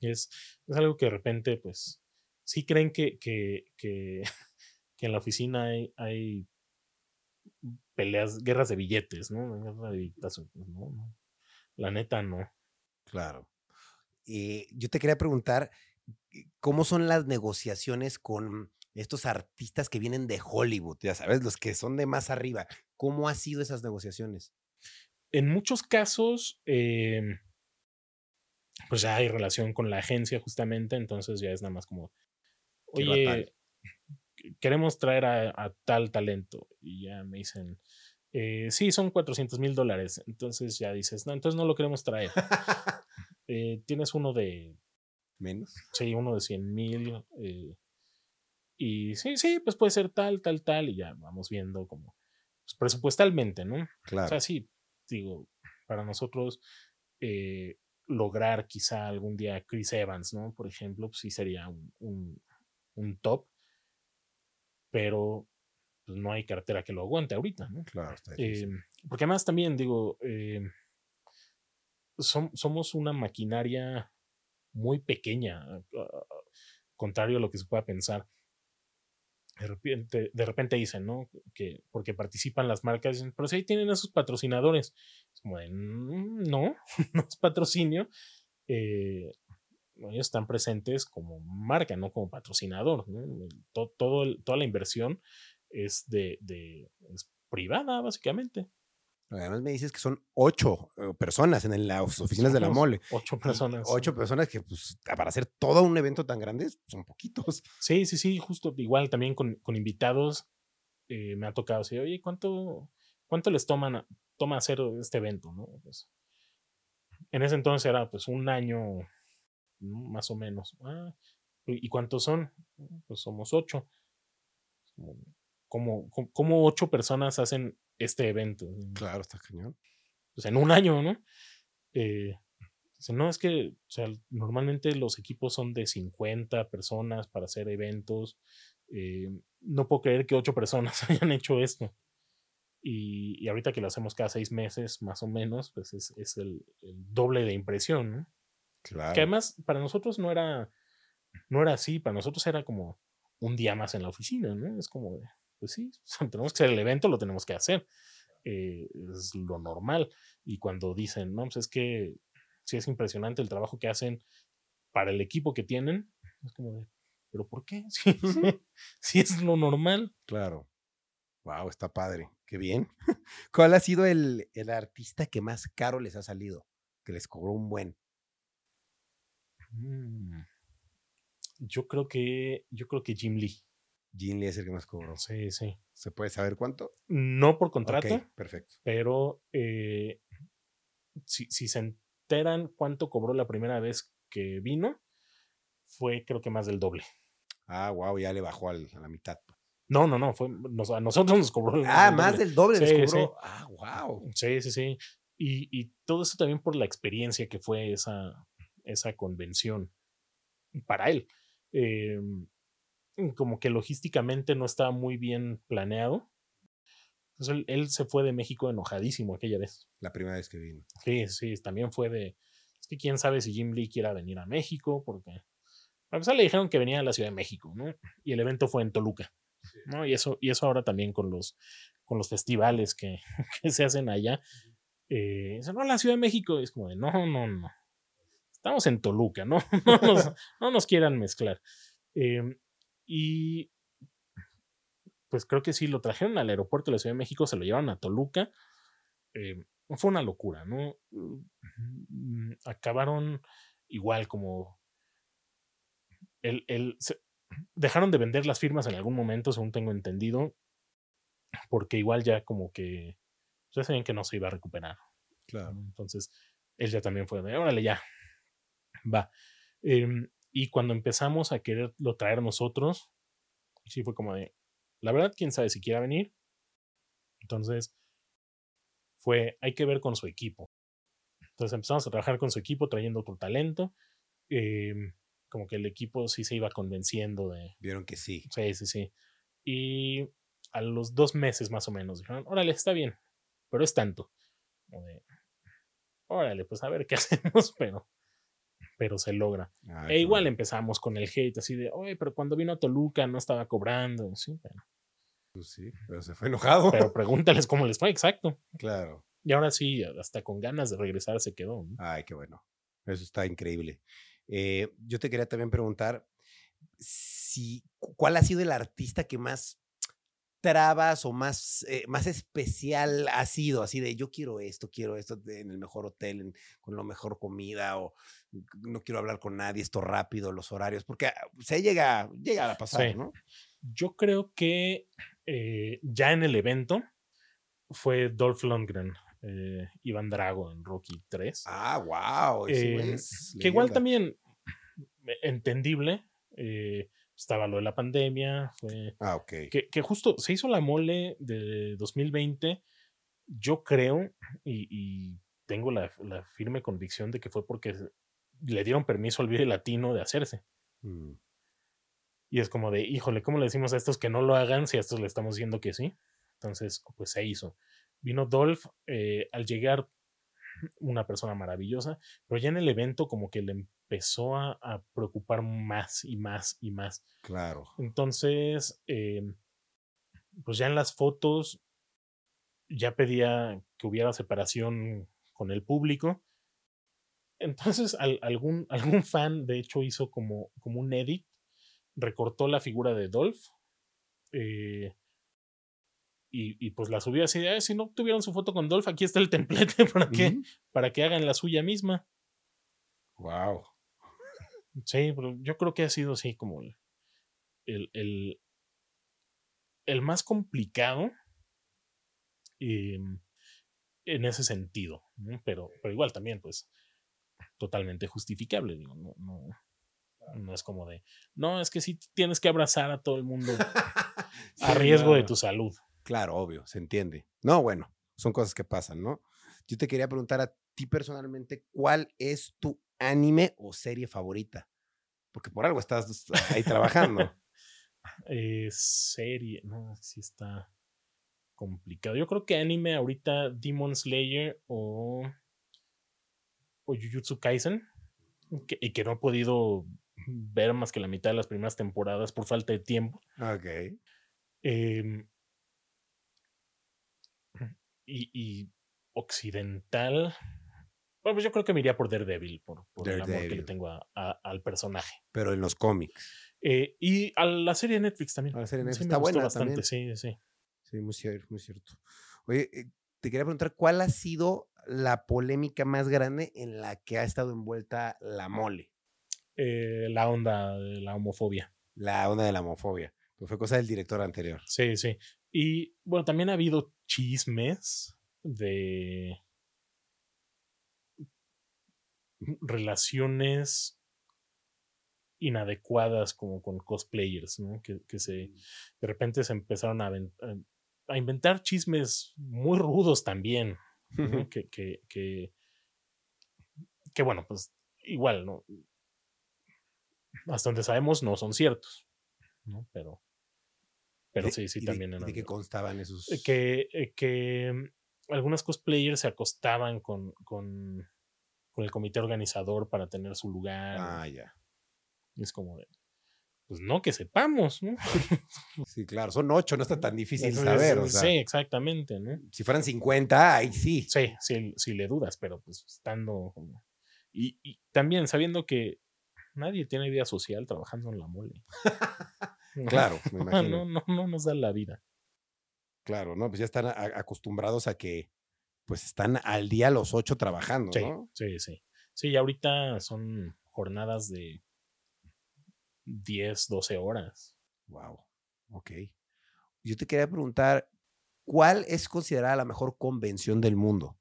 Es, es algo que de repente, pues, sí creen que, que, que, que en la oficina hay, hay peleas, guerras de billetes, ¿no? Guerra de billetazo, pues, no, no. La neta, no. Claro. Eh, yo te quería preguntar, eh, ¿cómo son las negociaciones con estos artistas que vienen de Hollywood? Ya sabes, los que son de más arriba. ¿Cómo han sido esas negociaciones? En muchos casos, eh, pues ya hay relación con la agencia justamente, entonces ya es nada más como, oye, queremos traer a, a tal talento. Y ya me dicen, eh, sí, son 400 mil dólares. Entonces ya dices, no, entonces no lo queremos traer. Eh, tienes uno de, Menos. sí, uno de 100 mil. eh, y sí, sí, pues puede ser tal, tal, tal. Y ya vamos viendo como pues, presupuestalmente, ¿no? O Claro. sea, sí, digo, para nosotros lograr quizá algún día Chris Evans, ¿no? Por ejemplo, pues sí sería un, un- un top, pero pues, no hay cartera que lo aguante ahorita, ¿no? Claro, está Eh, porque además también digo, eh, som- somos una maquinaria muy pequeña, contrario a lo que se pueda pensar. De repente, de repente dicen, ¿no? Que porque participan las marcas, dicen, pero si ahí tienen a sus patrocinadores. Es como de, "Mm, no, no es patrocinio. eh, ellos están presentes como marca, no como patrocinador. to- todo toda la inversión es de, de es privada, básicamente. Además me dices que son ocho eh, personas en las oficinas de la mole. Ocho personas. Ocho personas que, pues, para hacer todo un evento tan grande, son poquitos. Sí, sí, sí, justo igual también con, con invitados eh, me ha tocado decir, oye, ¿cuánto, cuánto les toman toma hacer este evento? ¿no? Pues, en ese entonces era pues un año. Más o menos. Ah, ¿Y cuántos son? Pues somos ocho. ¿Cómo, cómo, cómo ocho personas hacen este evento? Claro, está cañón. pues en un año, ¿no? Eh, no, es que, o sea, normalmente los equipos son de 50 personas para hacer eventos. eh, no puedo creer que ocho personas hayan hecho esto. Y, y ahorita que lo hacemos cada seis meses, más o menos, pues es, es el, el doble de impresión, ¿no? Claro. Que además para nosotros no era, no era así, para nosotros era como un día más en la oficina, ¿no? Es como, pues sí, tenemos que hacer el evento, lo tenemos que hacer. eh, es lo normal. Y cuando dicen, no, pues es que sí es impresionante el trabajo que hacen para el equipo que tienen, es como de, ¿pero por qué? Sí es lo normal. Claro. Wow, está padre. Qué bien. ¿Cuál ha sido el, el artista que más caro les ha salido? Que les cobró un buen. Mm. Yo creo que, yo creo que Jim Lee. Jim Lee es el que más cobró. Sí, sí. ¿Se puede saber cuánto? No por contrato. Ok, perfecto. pero eh, si, si se enteran cuánto cobró la primera vez que vino, fue creo que más del doble. Ah, wow, ya le bajó al- a la mitad. pues. No, no, no, fue, nos- a nosotros nos cobró. el- Ah, el más del doble Sí, cobró. sí. Ah, wow. Sí, sí, sí. Y, y todo eso también por la experiencia que fue esa, esa convención para él. Eh, como que logísticamente no estaba muy bien planeado. Entonces él, él se fue de México enojadísimo aquella vez. La primera vez que vino. Sí, sí, también fue de. Es que quién sabe si Jim Lee quiera venir a México, porque. A pesar le dijeron que venía a la Ciudad de México, ¿no? Y el evento fue en Toluca, ¿no? Y eso, y eso ahora también con los, con los festivales que, que se hacen allá. Eh, dicen, no, la Ciudad de México. Y es como de, no, no, no. Estamos en Toluca, ¿no? No nos, no nos quieran mezclar. Eh, y pues creo que sí, lo trajeron al aeropuerto de la Ciudad de México, se lo llevaron a Toluca. eh, fue una locura, ¿no? Mm, Acabaron igual como... El, el, se- dejaron de vender las firmas en algún momento, según tengo entendido, porque igual ya como que ya sabían que no se iba a recuperar. Claro. Entonces, él ya también fue de, órale, ya, va. Em, y cuando empezamos a quererlo traer nosotros, sí fue como de, la verdad, quién sabe si quiera venir. Entonces, fue, hay que ver con su equipo. Entonces empezamos a trabajar con su equipo, trayendo otro talento. em, como que el equipo sí se iba convenciendo de, Vieron que sí. Sí, sí, sí. Y a los dos meses más o menos dijeron, órale, está bien, pero es tanto. De, órale, pues a ver qué hacemos, pero, pero se logra. Ah, e igual empezamos con el hate, así de, oye, pero cuando vino a Toluca no estaba cobrando. Sí, pero, Pues sí, pero se fue enojado. pero pregúntales cómo les fue, exacto. claro. Y ahora sí, hasta con ganas de regresar se quedó. ¿no? Ay, qué bueno. Eso está increíble. Eh, yo te quería también preguntar si cu- cuál ha sido el artista que más trabas o más, eh, más especial ha sido? Así de yo quiero esto, quiero esto en el mejor hotel, en- con la mejor comida, o no quiero hablar con nadie, esto rápido, los horarios, porque ah, se llega, llega a pasar, Sí. ¿no? Yo creo que eh, ya en el evento fue Dolph Lundgren, eh, Iván Drago en Rocky 3. Ah, wow. Eh, que igual también eh, entendible. eh, estaba lo de la pandemia. Fue, Ah, ok. que, que justo se hizo la mole de 2020. Yo creo y, y tengo la, la firme convicción de que fue porque le dieron permiso al Vive Latino de hacerse. Mm, Y es como de, híjole, ¿cómo le decimos a estos que no lo hagan si a estos le estamos diciendo que sí? Entonces, pues se hizo. Vino Dolph, eh, al llegar, una persona maravillosa, pero ya en el evento como que le empezó a, a preocupar más y más y más. Claro. Entonces, eh, pues ya en las fotos ya pedía que hubiera separación con el público. Entonces, al- algún, algún fan, de hecho, hizo como, como un edit, recortó la figura de Dolph eh, y, y, pues la subió así de, "Ah, si no tuvieron su foto con Dolph, aquí está el templete para que, para que hagan la suya misma. Wow. Sí, pero yo creo que ha sido así como el, el, el, el más complicado eh, en ese sentido, pero, pero igual también, pues, totalmente justificable, digo, no, no, no es como de, no, es que sí tienes que abrazar a todo el mundo a riesgo de tu salud. Claro, obvio, se entiende. No, bueno, son cosas que pasan, ¿no? Yo te quería preguntar a ti personalmente, ¿cuál es tu anime o serie favorita? Porque por algo estás ahí trabajando. Eh, serie, no, sí está complicado. Yo creo que anime ahorita Demon Slayer o, o Jujutsu Kaisen, que, y que no he podido ver más que la mitad de las primeras temporadas por falta de tiempo. ok. Em, y, y occidental. Bueno, pues yo creo que me iría por Daredevil, por, por el amor que le tengo a- a- al personaje. Pero en los cómics. Eh, y a la serie de Netflix también. A la serie de Sí, Netflix me está buena bastante, también. sí, sí. Sí, muy cierto, muy cierto. Oye, eh, te quería preguntar, ¿cuál ha sido la polémica más grande en la que ha estado envuelta la mole? Eh, la onda de la homofobia. La onda de la homofobia. Pues fue cosa del director anterior. Sí, sí. Y bueno, también ha habido chismes de relaciones inadecuadas como con cosplayers, ¿no? Que, que se de repente se empezaron a- a inventar chismes muy rudos también, ¿no? que, que, que, que, bueno, pues igual, ¿no? Hasta donde sabemos no son ciertos, ¿no? Pero, pero ¿Y de- sí, sí, de- también ¿De qué habido. constaban esos? Que, eh, que mm, algunas cosplayers se acostaban con, con, con el comité organizador para tener su lugar. Ah, ya. es como de, pues no que sepamos, ¿no? Sí, claro. Son ocho, no está tan difícil saber. o sea, sí, exactamente, ¿no? Si fueran 50, ahí sí. Sí, sí, sí le dudas, pero pues estando como... Y, y también sabiendo que nadie tiene vida social trabajando en la mole. Claro, me imagino. No, no, no nos da la vida. Claro, ¿no? Pues ya están a- acostumbrados a que pues están al día los ocho trabajando, Sí, ¿no? sí, sí. Sí, y ahorita son jornadas de 10, 12 horas. Wow. Ok. Yo te quería preguntar, ¿cuál es considerada la mejor convención del mundo?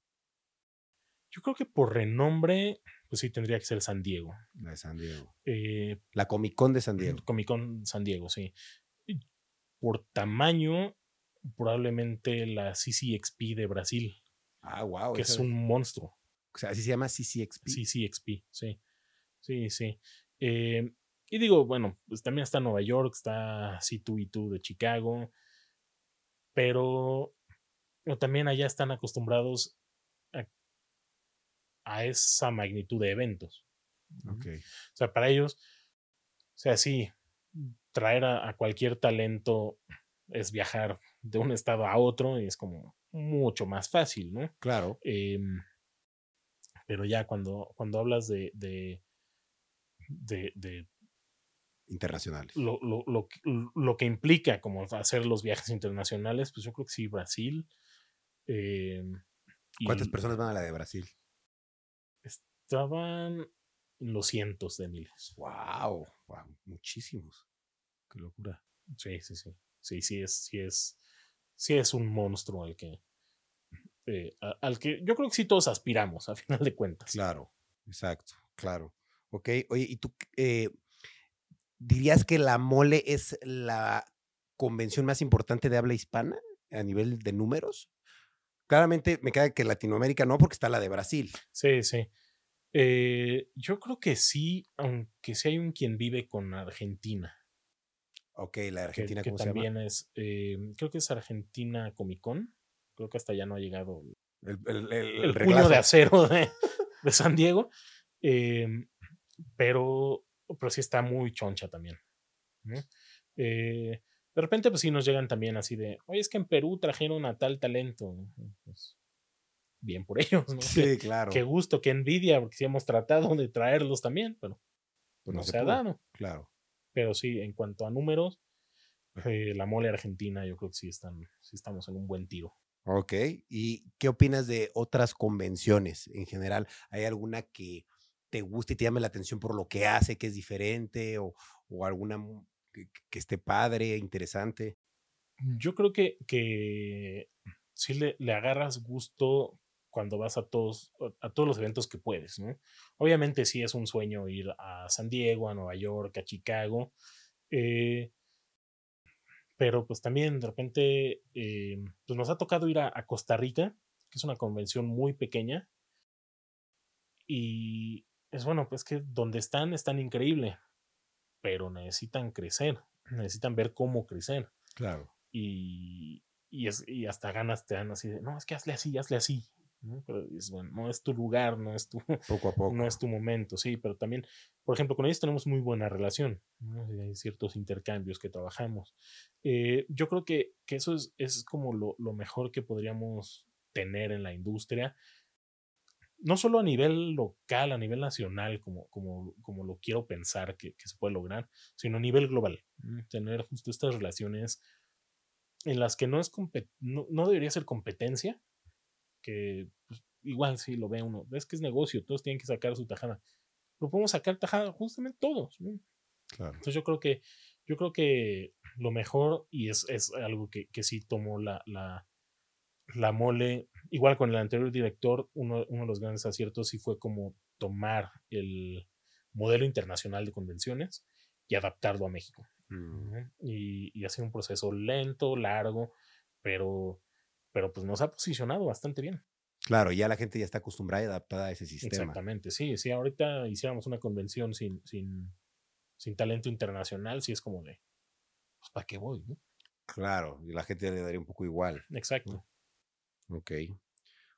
Yo creo que por renombre, pues sí, tendría que ser San Diego. La de San Diego. Eh, La Comic Con de San Diego. Comic Con San Diego, sí. Por tamaño, probablemente la CCXP de Brasil, Ah, wow. que es un monstruo. O sea, así se llama CCXP. CCXP, sí. Sí, sí. Eh, y digo, bueno, pues también está Nueva York, está C2E2 de Chicago, pero pero también allá están acostumbrados a, a esa magnitud de eventos. ¿no? Ok. O sea, para ellos, o sea, sí, traer a, a cualquier talento es viajar de un estado a otro y es como mucho más fácil, ¿no? Claro. Em, pero ya cuando, cuando hablas de, de, de, de internacionales. Lo, lo, lo, lo, que implica como hacer los viajes internacionales, pues yo creo que sí, Brasil. Eh, ¿Cuántas personas van a la de Brasil? Estaban los cientos de miles. Wow, wow, muchísimos. Qué locura. Sí, sí, sí. Sí, sí es, sí es, sí es un monstruo al que, eh, al que yo creo que sí todos aspiramos, a final de cuentas. Claro, exacto, claro. Ok, oye, ¿y tú eh, dirías que la mole es la convención más importante de habla hispana a nivel de números? Claramente me queda que Latinoamérica no, porque está la de Brasil. Sí, sí. Eh, yo creo que sí, aunque sí hay un quien vive con Argentina. Ok, la Argentina, que, también es, eh, creo que es Argentina Comic Con. Creo que hasta ya no ha llegado el, el, el, puño de acero de, de San Diego. Em, pero, pero sí está muy choncha también. Eh, de repente, pues sí nos llegan también así de, oye, es que en Perú trajeron a tal talento. Pues, bien por ellos, ¿no? Sí, claro. Qué gusto, qué envidia, porque sí hemos tratado de traerlos también, pero pues no, se, ha dado. Claro. Pero sí, en cuanto a números, eh, la mole argentina, yo creo que sí, están, sí estamos en un buen tiro. Ok. ¿Y qué opinas de otras convenciones en general? ¿Hay alguna que te guste y te llame la atención por lo que hace, que es diferente, o, o alguna que, esté padre, interesante? Yo creo que, que sí le, le agarras gusto cuando vas a todos, a todos los eventos que puedes, ¿no? Obviamente sí es un sueño ir a San Diego, a Nueva York, a Chicago, eh, pero pues también de repente eh, pues nos ha tocado ir a, a, Costa Rica, que es una convención muy pequeña, y es bueno, pues que donde están están increíble, pero necesitan crecer, necesitan ver cómo crecer. Claro. Y, y, es, y hasta ganas te dan así de, no, es que hazle así, hazle así. ¿no? Pero es, bueno, no es tu lugar, no es tu, poco a poco. no es tu momento, sí, pero también, por ejemplo, con ellos tenemos muy buena relación, ¿no? hay ciertos intercambios que trabajamos. Eh, yo creo que, que eso es, es como lo, lo, mejor que podríamos tener en la industria, no solo a nivel local, a nivel nacional, como, como, como lo quiero pensar que, que se puede lograr, sino a nivel global, ¿no? tener justo estas relaciones en las que no es no, no debería ser competencia, que pues, igual si lo ve uno, ves que es negocio, todos tienen que sacar su tajada. Lo podemos sacar tajada justamente todos. Claro. Entonces yo creo que, yo creo que lo mejor, y es, es algo que, que sí tomó la, la, la mole, igual con el anterior director, uno, uno de los grandes aciertos sí fue como tomar el modelo internacional de convenciones y adaptarlo a México. Mm. Y, y hacer un proceso lento, largo, pero pero pues nos ha posicionado bastante bien. Claro, ya la gente ya está acostumbrada y adaptada a ese sistema. Exactamente, sí, sí, ahorita hiciéramos una convención sin, sin, sin talento internacional, sí es como de, pues, ¿para qué voy? No? Claro, y la gente le daría un poco igual. Exacto. Ok.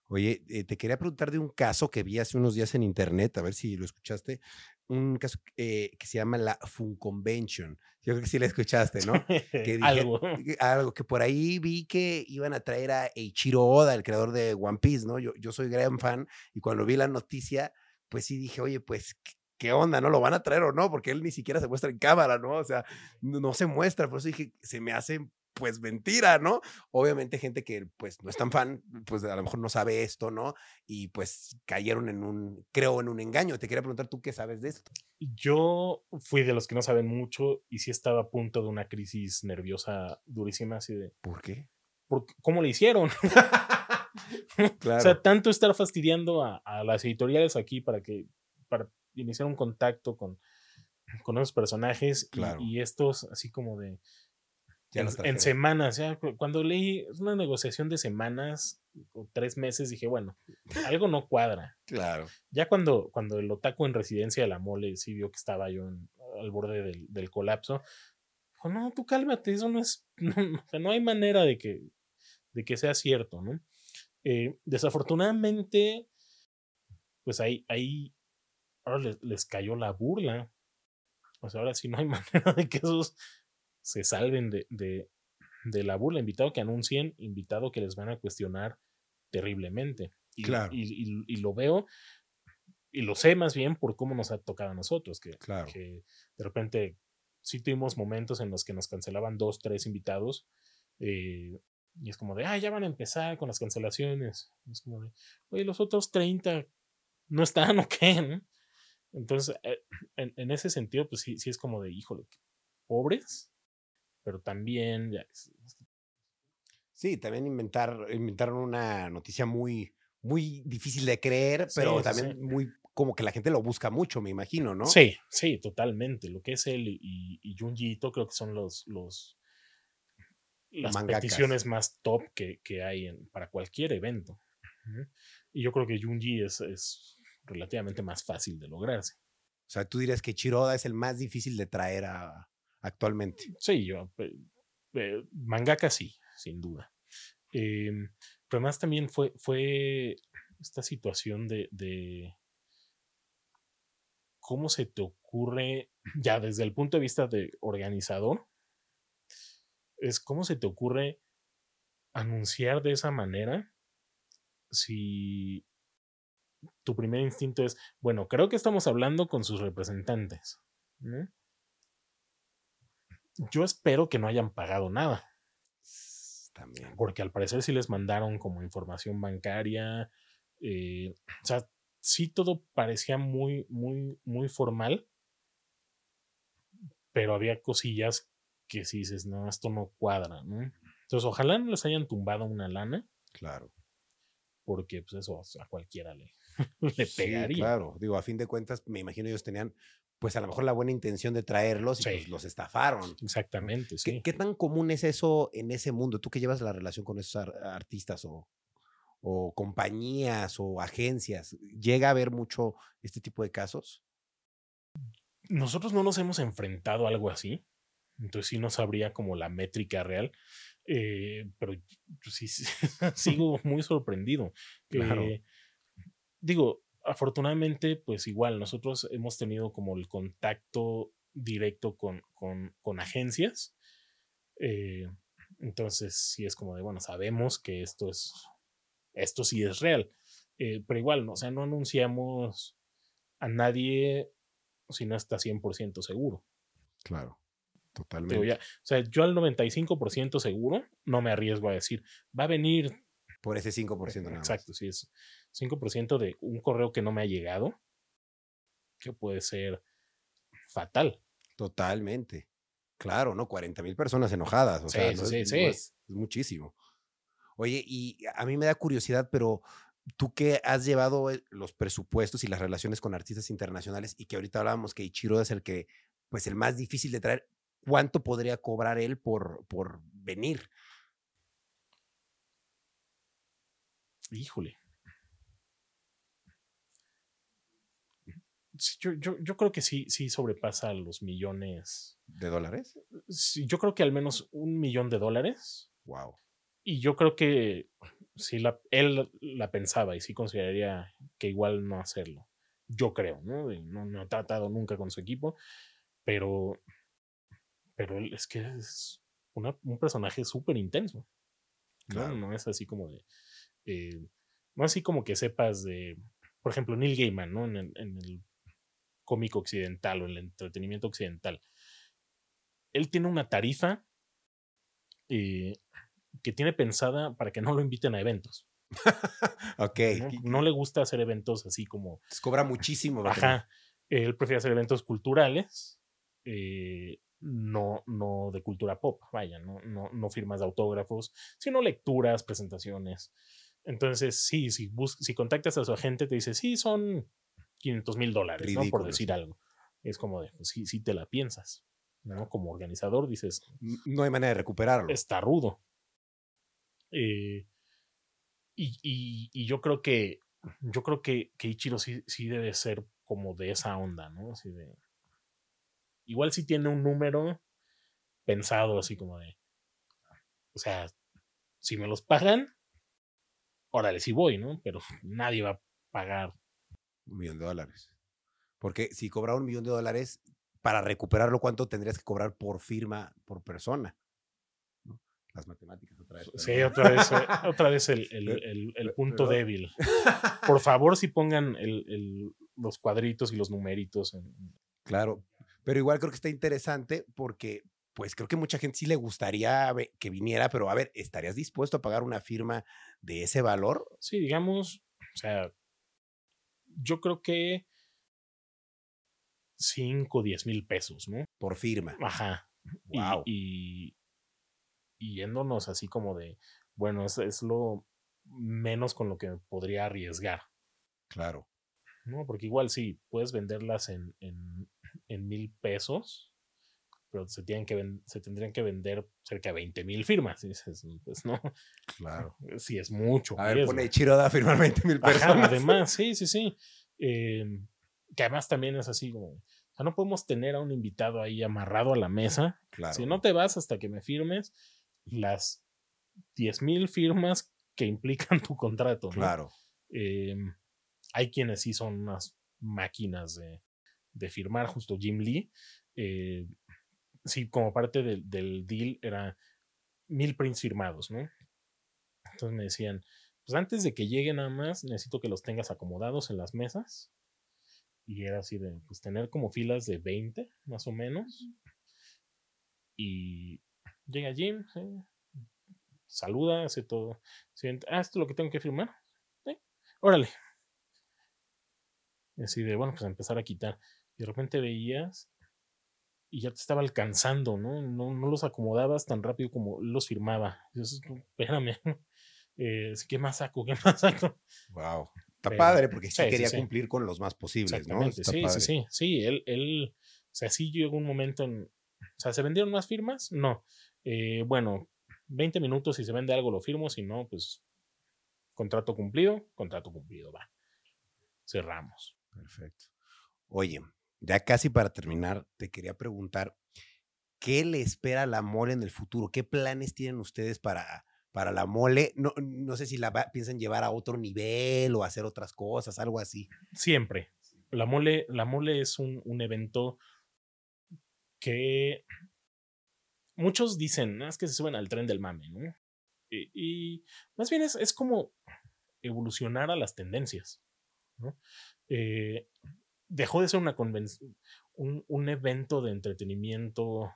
Oye, eh, te quería preguntar de un caso que vi hace unos días en internet, a ver si lo escuchaste, un caso eh, que se llama la Fun Convention. Yo creo que sí la escuchaste, ¿no? Que dije, algo. Algo que por ahí vi que iban a traer a Eiichiro Oda, el creador de One Piece, ¿no? Yo, yo soy gran fan y cuando vi la noticia, pues sí dije, oye, pues, ¿qué onda? ¿No lo van a traer o no? Porque él ni siquiera se muestra en cámara, ¿no? O sea, no, no se muestra. Por eso dije, se me hace pues mentira, ¿no? Obviamente gente que pues no es tan fan, pues a lo mejor no sabe esto, ¿no? Y pues cayeron en un, creo, en un engaño. Te quería preguntar tú qué sabes de esto. Yo fui de los que no saben mucho y sí estaba a punto de una crisis nerviosa durísima, así de... ¿Por qué? ¿Por, ¿Cómo le hicieron? claro. O sea, tanto estar fastidiando a, a, las editoriales aquí para que, para iniciar un contacto con, con esos personajes claro. y, y estos así como de en, en, semanas, ya, cuando leí una negociación de semanas o tres meses, dije, bueno, algo no cuadra. Claro. Ya cuando, cuando el otaku en residencia de la mole sí vio que estaba yo en, al borde del, del, colapso, dijo, no, tú cálmate, eso no es, no, no hay manera de que, de que sea cierto, ¿no? Eh, desafortunadamente, pues ahí, ahí ahora les, les cayó la burla. O sea, ahora sí no hay manera de que esos se salven de, de, de, la burla. Invitado que anuncien, invitado que les van a cuestionar terriblemente. Y, claro. y, y, y, lo veo y lo sé más bien por cómo nos ha tocado a nosotros, que, claro. que de repente sí tuvimos momentos en los que nos cancelaban dos, tres invitados. eh, y es como de, ah, ya van a empezar con las cancelaciones. Es como de, oye, los otros 30 no están o qué, ¿no? Entonces, eh, en, en ese sentido, pues sí, sí es como de, híjole, pobres, pero también ya es- Sí, también inventar, inventaron una noticia muy, muy difícil de creer, pero sí, también sí. muy como que la gente lo busca mucho, me imagino, ¿no? Sí, sí, totalmente. Lo que es él y, y Junji creo que son los, los las Mangakas. peticiones más top que, que hay en- para cualquier evento. Y yo creo que Junji es, es relativamente más fácil de lograrse. O sea, tú dirías que Chiroda es el más difícil de traer a, actualmente. Sí, yo, mangaka sí, sin duda. Em, pero además también fue, fue esta situación de, de cómo se te ocurre, ya desde el punto de vista de organizador, es cómo se te ocurre anunciar de esa manera si tu primer instinto es, bueno, creo que estamos hablando con sus representantes. ¿no? Yo espero que no hayan pagado nada, También. porque al parecer sí les mandaron como información bancaria. eh, o sea, sí todo parecía muy, muy, muy formal, pero había cosillas que si dices, no, esto no cuadra, ¿no? Entonces, ojalá no les hayan tumbado una lana, Claro. porque pues eso a cualquiera le, le Sí, pegaría. claro. Digo, a fin de cuentas, me imagino ellos tenían, pues a lo mejor la buena intención de traerlos y Sí. pues, los estafaron. Exactamente, ¿Qué, sí. qué tan común es eso en ese mundo? ¿Tú que llevas la relación con esos ar- artistas o, o compañías o agencias? ¿Llega a haber mucho este tipo de casos? Nosotros no nos hemos enfrentado a algo así, entonces sí no sabría como la métrica real, eh, pero sí, sí, sigo muy sorprendido. Claro. Eh, digo, afortunadamente, pues igual nosotros hemos tenido como el contacto directo con, con, con agencias, eh, entonces sí es como de, bueno, sabemos que esto es, esto sí es real, eh, pero igual, ¿no? o sea, no anunciamos a nadie si no está 100% seguro. Claro, totalmente. ya, o sea, yo al 95% seguro no me arriesgo a decir, va a venir. Por ese 5% nada más. Exacto, sí, es 5% de un correo que no me ha llegado, que puede ser fatal. Totalmente. Claro, ¿no? 40 mil personas enojadas. O Sí, sea, sí, no sí, es, sí. no es- es muchísimo. Oye, y a mí me da curiosidad, pero tú que has llevado eh, los presupuestos y las relaciones con artistas internacionales y que ahorita hablábamos que Ichiro es el que, pues el más difícil de traer, ¿cuánto podría cobrar él por, por venir? Híjole. Yo, yo, yo creo que sí, sí sobrepasa los millones. ¿De dólares? Sí, yo creo que al menos un millón de dólares. Wow. Y yo creo que sí la, él la pensaba y sí consideraría que igual no hacerlo. Yo creo, ¿no? No, no ha tratado nunca con su equipo, pero, pero él es que es una- un personaje súper intenso. ¿no? Claro. No es así como de. eh, no así como que sepas de. Por ejemplo, Neil Gaiman, ¿no? En el, en el cómico occidental o en el entretenimiento occidental. Él tiene una tarifa eh, que tiene pensada para que no lo inviten a eventos. Ok. ¿no? le gusta hacer eventos así como. les cobra muchísimo. Ajá. Él prefiere hacer eventos culturales. eh, no, no de cultura pop, vaya, no, no, no firmas de autógrafos, sino lecturas, presentaciones. Entonces, sí, si, si contactas a su agente, te dice, sí, son 500 mil dólares, ¿no? Por decir algo. Es como de, pues sí, sí te la piensas, ¿no? Como organizador dices, No hay manera de recuperarlo. está rudo. Eh, y, y- y yo creo que yo creo que, que Ichiro sí, sí debe ser como de esa onda, ¿no? Así de. Igual sí tiene un número pensado así como de. O sea, si me los pagan, órale, sí voy, ¿no? Pero nadie va a pagar. Un millón de dólares. Porque si cobra un millón de dólares, para recuperarlo, ¿cuánto tendrías que cobrar por firma, por persona? ¿No? Las matemáticas otra vez. Sí, otra vez, eh, otra vez el, el- el- punto pero- débil. Por favor, si pongan el- el- los cuadritos y los numeritos en, Claro. Pero igual creo que está interesante porque, pues creo que mucha gente sí le gustaría que viniera, pero a ver, ¿estarías dispuesto a pagar una firma de ese valor? Sí, digamos, o sea, yo creo que 5 o 10 mil pesos, ¿no? Por firma. Ajá. Wow. Y, y yéndonos así como de, bueno, es, es lo menos con lo que podría arriesgar, Claro. ¿no? Porque igual sí, puedes venderlas en, en, en mil pesos, pero se, tienen que se tendrían que vender cerca de 20 mil firmas. Y dices, pues no, Claro. sí es mucho. A ver, pone Chiroda a firmar 20 mil Ajá, personas. además, sí, sí, sí. Eh, que además también es así como, o sea, no podemos tener a un invitado ahí amarrado a la mesa. Claro. Si no te vas hasta que me firmes las 10 mil firmas que implican tu contrato. ¿no? Claro. Eh, hay quienes sí son unas máquinas de, de firmar, justo Jim Lee. eh, sí, como parte del, del deal era mil prints firmados, ¿no? Entonces me decían, pues antes de que llegue nada más, necesito que los tengas acomodados en las mesas. Y era así de, pues tener como filas de 20, más o menos. Y llega Jim, sí, saluda, hace todo. Siente, ah, esto es lo que tengo que firmar. Sí, órale. Y así de, bueno, pues empezar a quitar. Y de repente veías y ya te estaba alcanzando, ¿no? No, no los acomodabas tan rápido como él los firmaba. Espérame, eh, ¿qué más saco? ¿Qué más saco? Wow. Está Pero- padre porque sí, quería sí. cumplir con los más posibles, ¿no? Está sí, padre. sí, sí, sí, él, él, o sea, sí llegó un momento en, o sea, ¿se vendieron más firmas? No. Eh, bueno, 20 minutos, si se vende algo lo firmo, si no, pues contrato cumplido, contrato cumplido, va. Cerramos. Perfecto. Oye, ya casi para terminar, te quería preguntar, ¿qué le espera la mole en el futuro? ¿Qué planes tienen ustedes para, para la mole? No, no sé si la piensan llevar a otro nivel o hacer otras cosas, algo así. Siempre. La mole, la mole es un, un evento que muchos dicen, "Ah, es que se suben al tren del mame, ¿no? Y, y más bien es, es como evolucionar a las tendencias, ¿no? Eh, dejó de ser una convención, un, un evento de entretenimiento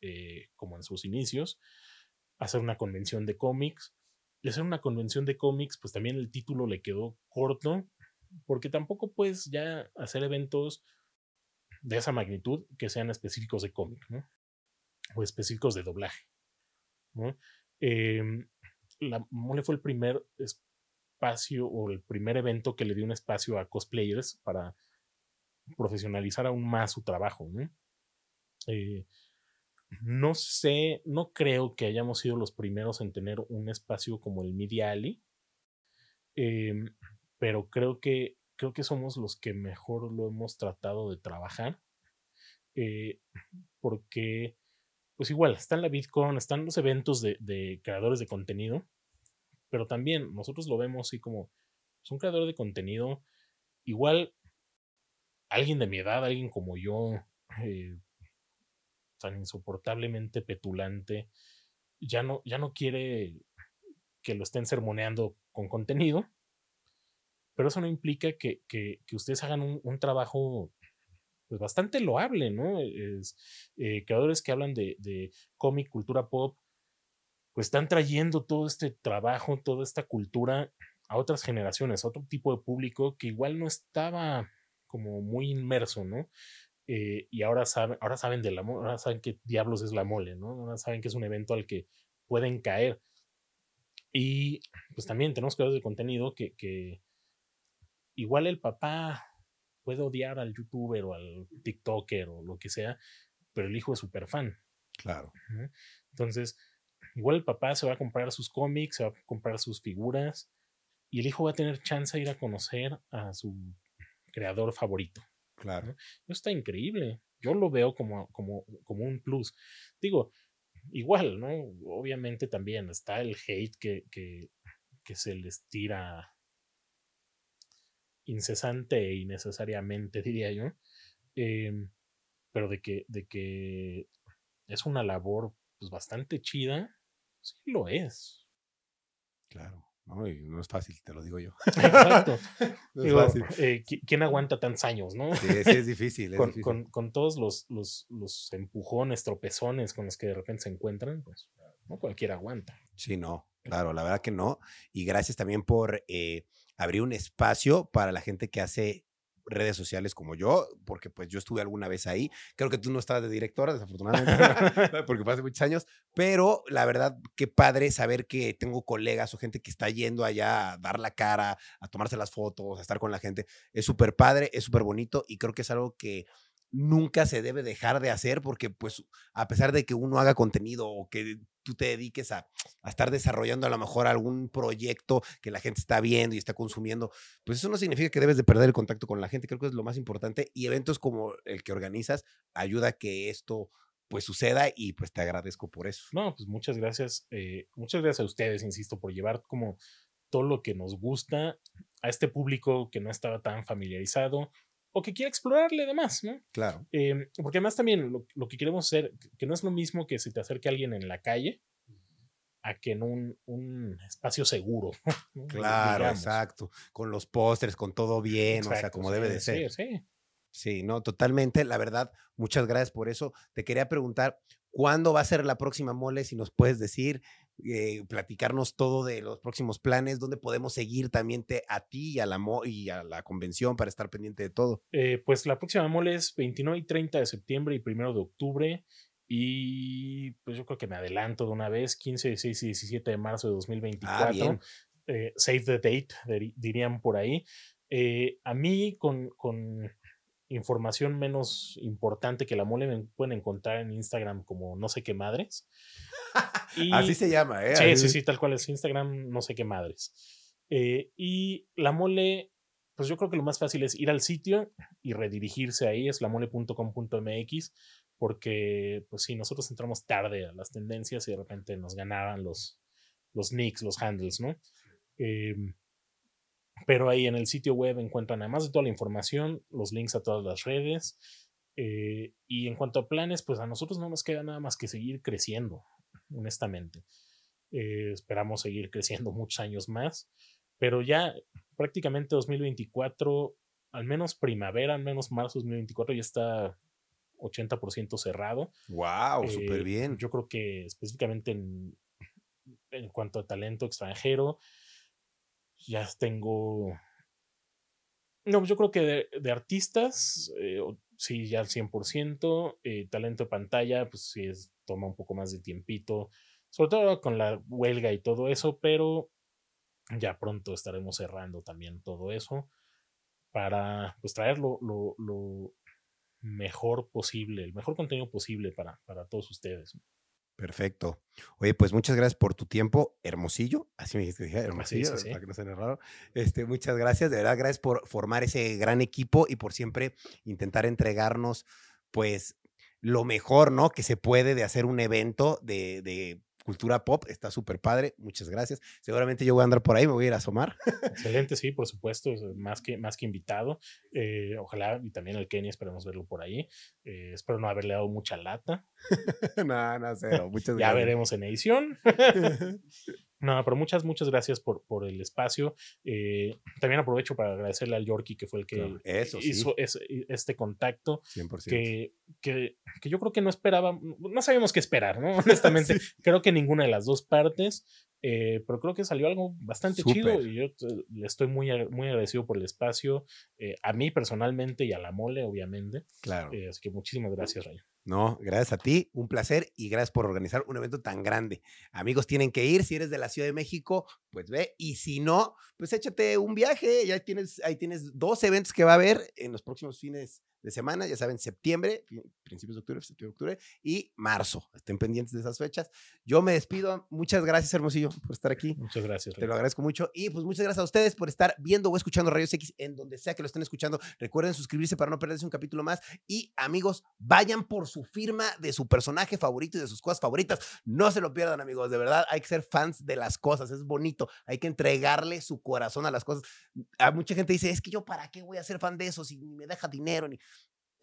eh, como en sus inicios, a ser una convención de cómics. Y hacer una convención de cómics, pues también el título le quedó corto, porque tampoco puedes ya hacer eventos de esa magnitud que sean específicos de cómic, ¿no? O específicos de doblaje, ¿no? Em, la Mole fue el primer espacio o el primer evento que le dio un espacio a cosplayers para profesionalizar aún más su trabajo, ¿no? Eh, no sé, no creo que hayamos sido los primeros en tener un espacio como el Media Alley, em, pero creo que, creo que somos los que mejor lo hemos tratado de trabajar, eh, porque, pues igual, está en la VidCon, están los eventos de, de creadores de contenido, pero también nosotros lo vemos así como, es un creador de contenido, igual, alguien de mi edad, alguien como yo, eh, tan insoportablemente petulante, ya no, ya no quiere que lo estén sermoneando con contenido, pero eso no implica que, que, ustedes hagan un, un, trabajo pues bastante loable, ¿no? Es, eh, creadores que hablan de, de cómic, cultura pop, pues están trayendo todo este trabajo, toda esta cultura a otras generaciones, a otro tipo de público que igual no estaba como muy inmerso, ¿no? Eh, y ahora saben, ahora saben de la mole, ahora saben qué diablos es la mole, ¿no? Ahora saben que es un evento al que pueden caer. Y pues también tenemos creadores de contenido que, que igual el papá puede odiar al youtuber o al TikToker o lo que sea, pero el hijo es súper fan. Claro. Entonces, igual el papá se va a comprar sus cómics, se va a comprar sus figuras y el hijo va a tener chance de ir a conocer a su creador favorito. Claro. Eso está increíble. Yo lo veo como, como, como un plus. Digo, igual, ¿no? Obviamente también está el hate que, que, que se les tira incesante e innecesariamente, diría yo. Eh, pero de que, de que es una labor pues, bastante chida, sí lo es. Claro. ¿No? Y no es fácil, te lo digo yo. Exacto. No es Digo, fácil. eh, ¿qui- ¿Quién aguanta tantos años, no? Sí, sí, es difícil. es con, difícil. con- con todos los, los, los empujones, tropezones con los que de repente se encuentran, pues no cualquiera aguanta. Sí, no, claro, la verdad que no. Y gracias también por eh, abrir un espacio para la gente que hace redes sociales como yo, porque pues yo estuve alguna vez ahí. Creo que tú no estabas de directora, desafortunadamente, porque hace muchos años, pero la verdad, qué padre saber que tengo colegas o gente que está yendo allá a dar la cara, a tomarse las fotos, a estar con la gente. Es súper padre, es súper bonito y creo que es algo que nunca se debe dejar de hacer porque pues a pesar de que uno haga contenido o que tú te dediques a, estar desarrollando a lo mejor algún proyecto que la gente está viendo y está consumiendo, pues eso no significa que debes de perder el contacto con la gente, creo que es lo más importante y eventos como el que organizas ayuda a que esto pues suceda y pues te agradezco por eso. No, pues muchas gracias. eh, muchas gracias a ustedes, insisto, por llevar como todo lo que nos gusta a este público que no estaba tan familiarizado o que quiere explorarle demás, ¿no? Claro. Eh, porque además también lo, lo que queremos hacer, que no es lo mismo que se te acerque alguien en la calle a que en un, un espacio seguro. ¿no? Claro, Digamos. exacto. Con los pósters, con todo bien, o sea, Exacto, como sí, debe de ser. Sí, sí. Sí, no, totalmente. La verdad, muchas gracias por eso. Te quería preguntar, ¿cuándo va a ser la próxima mole? Si nos puedes decir, eh, platicarnos todo de los próximos planes, dónde podemos seguir también te- a ti y a, la mo- y a la convención para estar pendiente de todo. Eh, pues la próxima mole es 29 y 30 de septiembre y 1 de octubre. Y pues yo creo que me adelanto de una vez, 15, 16 y 17 de marzo de 2024. Ah, eh, save the date, dirían por ahí. Eh, a mí, con, con información menos importante que la mole, me pueden encontrar en Instagram como no sé qué madres. Y- Así se llama, ¿eh? Sí, Así- sí, sí, tal cual es Instagram, no sé qué madres. Eh, y la mole, pues yo creo que lo más fácil es ir al sitio y redirigirse ahí, es lamole.com.mx, porque, pues sí, nosotros entramos tarde a las tendencias y de repente nos ganaban los, los nicks, los handles, ¿no? Em, pero ahí en el sitio web encuentran además de toda la información, los links a todas las redes. eh, y en cuanto a planes, pues a nosotros no nos queda nada más que seguir creciendo, honestamente. Eh, esperamos seguir creciendo muchos años más, pero ya prácticamente 2024, al menos primavera, al menos marzo 2024, ya está 80% cerrado. Wow, Eh, súper bien. Yo creo que específicamente en, en cuanto a talento extranjero, ya tengo. No, pues yo creo que de, artistas, eh, sí, ya al 100%. eh, talento de pantalla, pues sí, es, toma un poco más de tiempito, sobre todo con la huelga y todo eso, pero ya pronto estaremos cerrando también todo eso para pues traer lo, lo- lo mejor posible, el mejor contenido posible para, para todos ustedes. Perfecto. Oye, pues muchas gracias por tu tiempo, Hermosillo. Así me dijiste, Hermosillo, sí, sí. para que no suene raro. Este, muchas gracias, de verdad, gracias por formar ese gran equipo y por siempre intentar entregarnos, pues, lo mejor, ¿no? Que se puede de hacer un evento de, de cultura pop. Está súper padre. Muchas gracias. Seguramente yo voy a andar por ahí, me voy a ir a asomar. Excelente, sí, por supuesto, es más que, más que invitado. Eh, ojalá, y también el Kenny, esperemos verlo por ahí. Eh, espero no haberle dado mucha lata. no, no, cero. Muchas Ya gracias. veremos en edición. No, pero muchas, muchas gracias por, por el espacio. Eh, también aprovecho para agradecerle al Yorkie, que fue el que Claro, eso sí. hizo ese- este contacto, 100%. que, que, que yo creo que no esperaba, no sabíamos qué esperar, ¿no? Honestamente, creo que ninguna de las dos partes, eh, pero creo que salió algo bastante chido y yo eh, le estoy muy, muy agradecido por el espacio, eh, a mí personalmente y a la mole, obviamente. Claro. Eh, así que muchísimas gracias, Rayo. No, gracias a ti, un placer y gracias por organizar un evento tan grande. Amigos, tienen que ir, si eres de la Ciudad de México, pues ve, y si no, pues échate un viaje, ya tienes, ahí tienes dos eventos que va a haber en los próximos fines de semana, ya saben, septiembre, principios de octubre, septiembre, octubre y marzo. Estén pendientes de esas fechas. Yo me despido, muchas gracias, Hermosillo, por estar aquí. Muchas gracias. Te lo agradezco mucho. Y pues muchas gracias a ustedes por estar viendo o escuchando Rayos X en donde sea que lo estén escuchando. Recuerden suscribirse para no perderse un capítulo más. Y amigos, vayan por su firma de su personaje favorito y de sus cosas favoritas. No se lo pierdan, amigos. De verdad, hay que ser fans de las cosas. Es bonito. Hay que entregarle su corazón a las cosas. A mucha gente dice, es que yo para qué voy a ser fan de eso si ni me deja dinero ni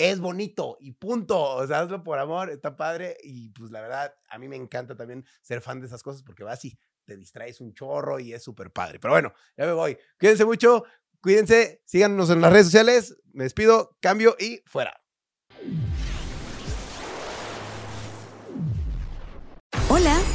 es bonito y punto. O sea, hazlo por amor, está padre. Y pues la verdad, a mí me encanta también ser fan de esas cosas porque vas y te distraes un chorro y es súper padre. Pero bueno, ya me voy. Cuídense mucho, cuídense, síganos en las redes sociales. Me despido, cambio y fuera.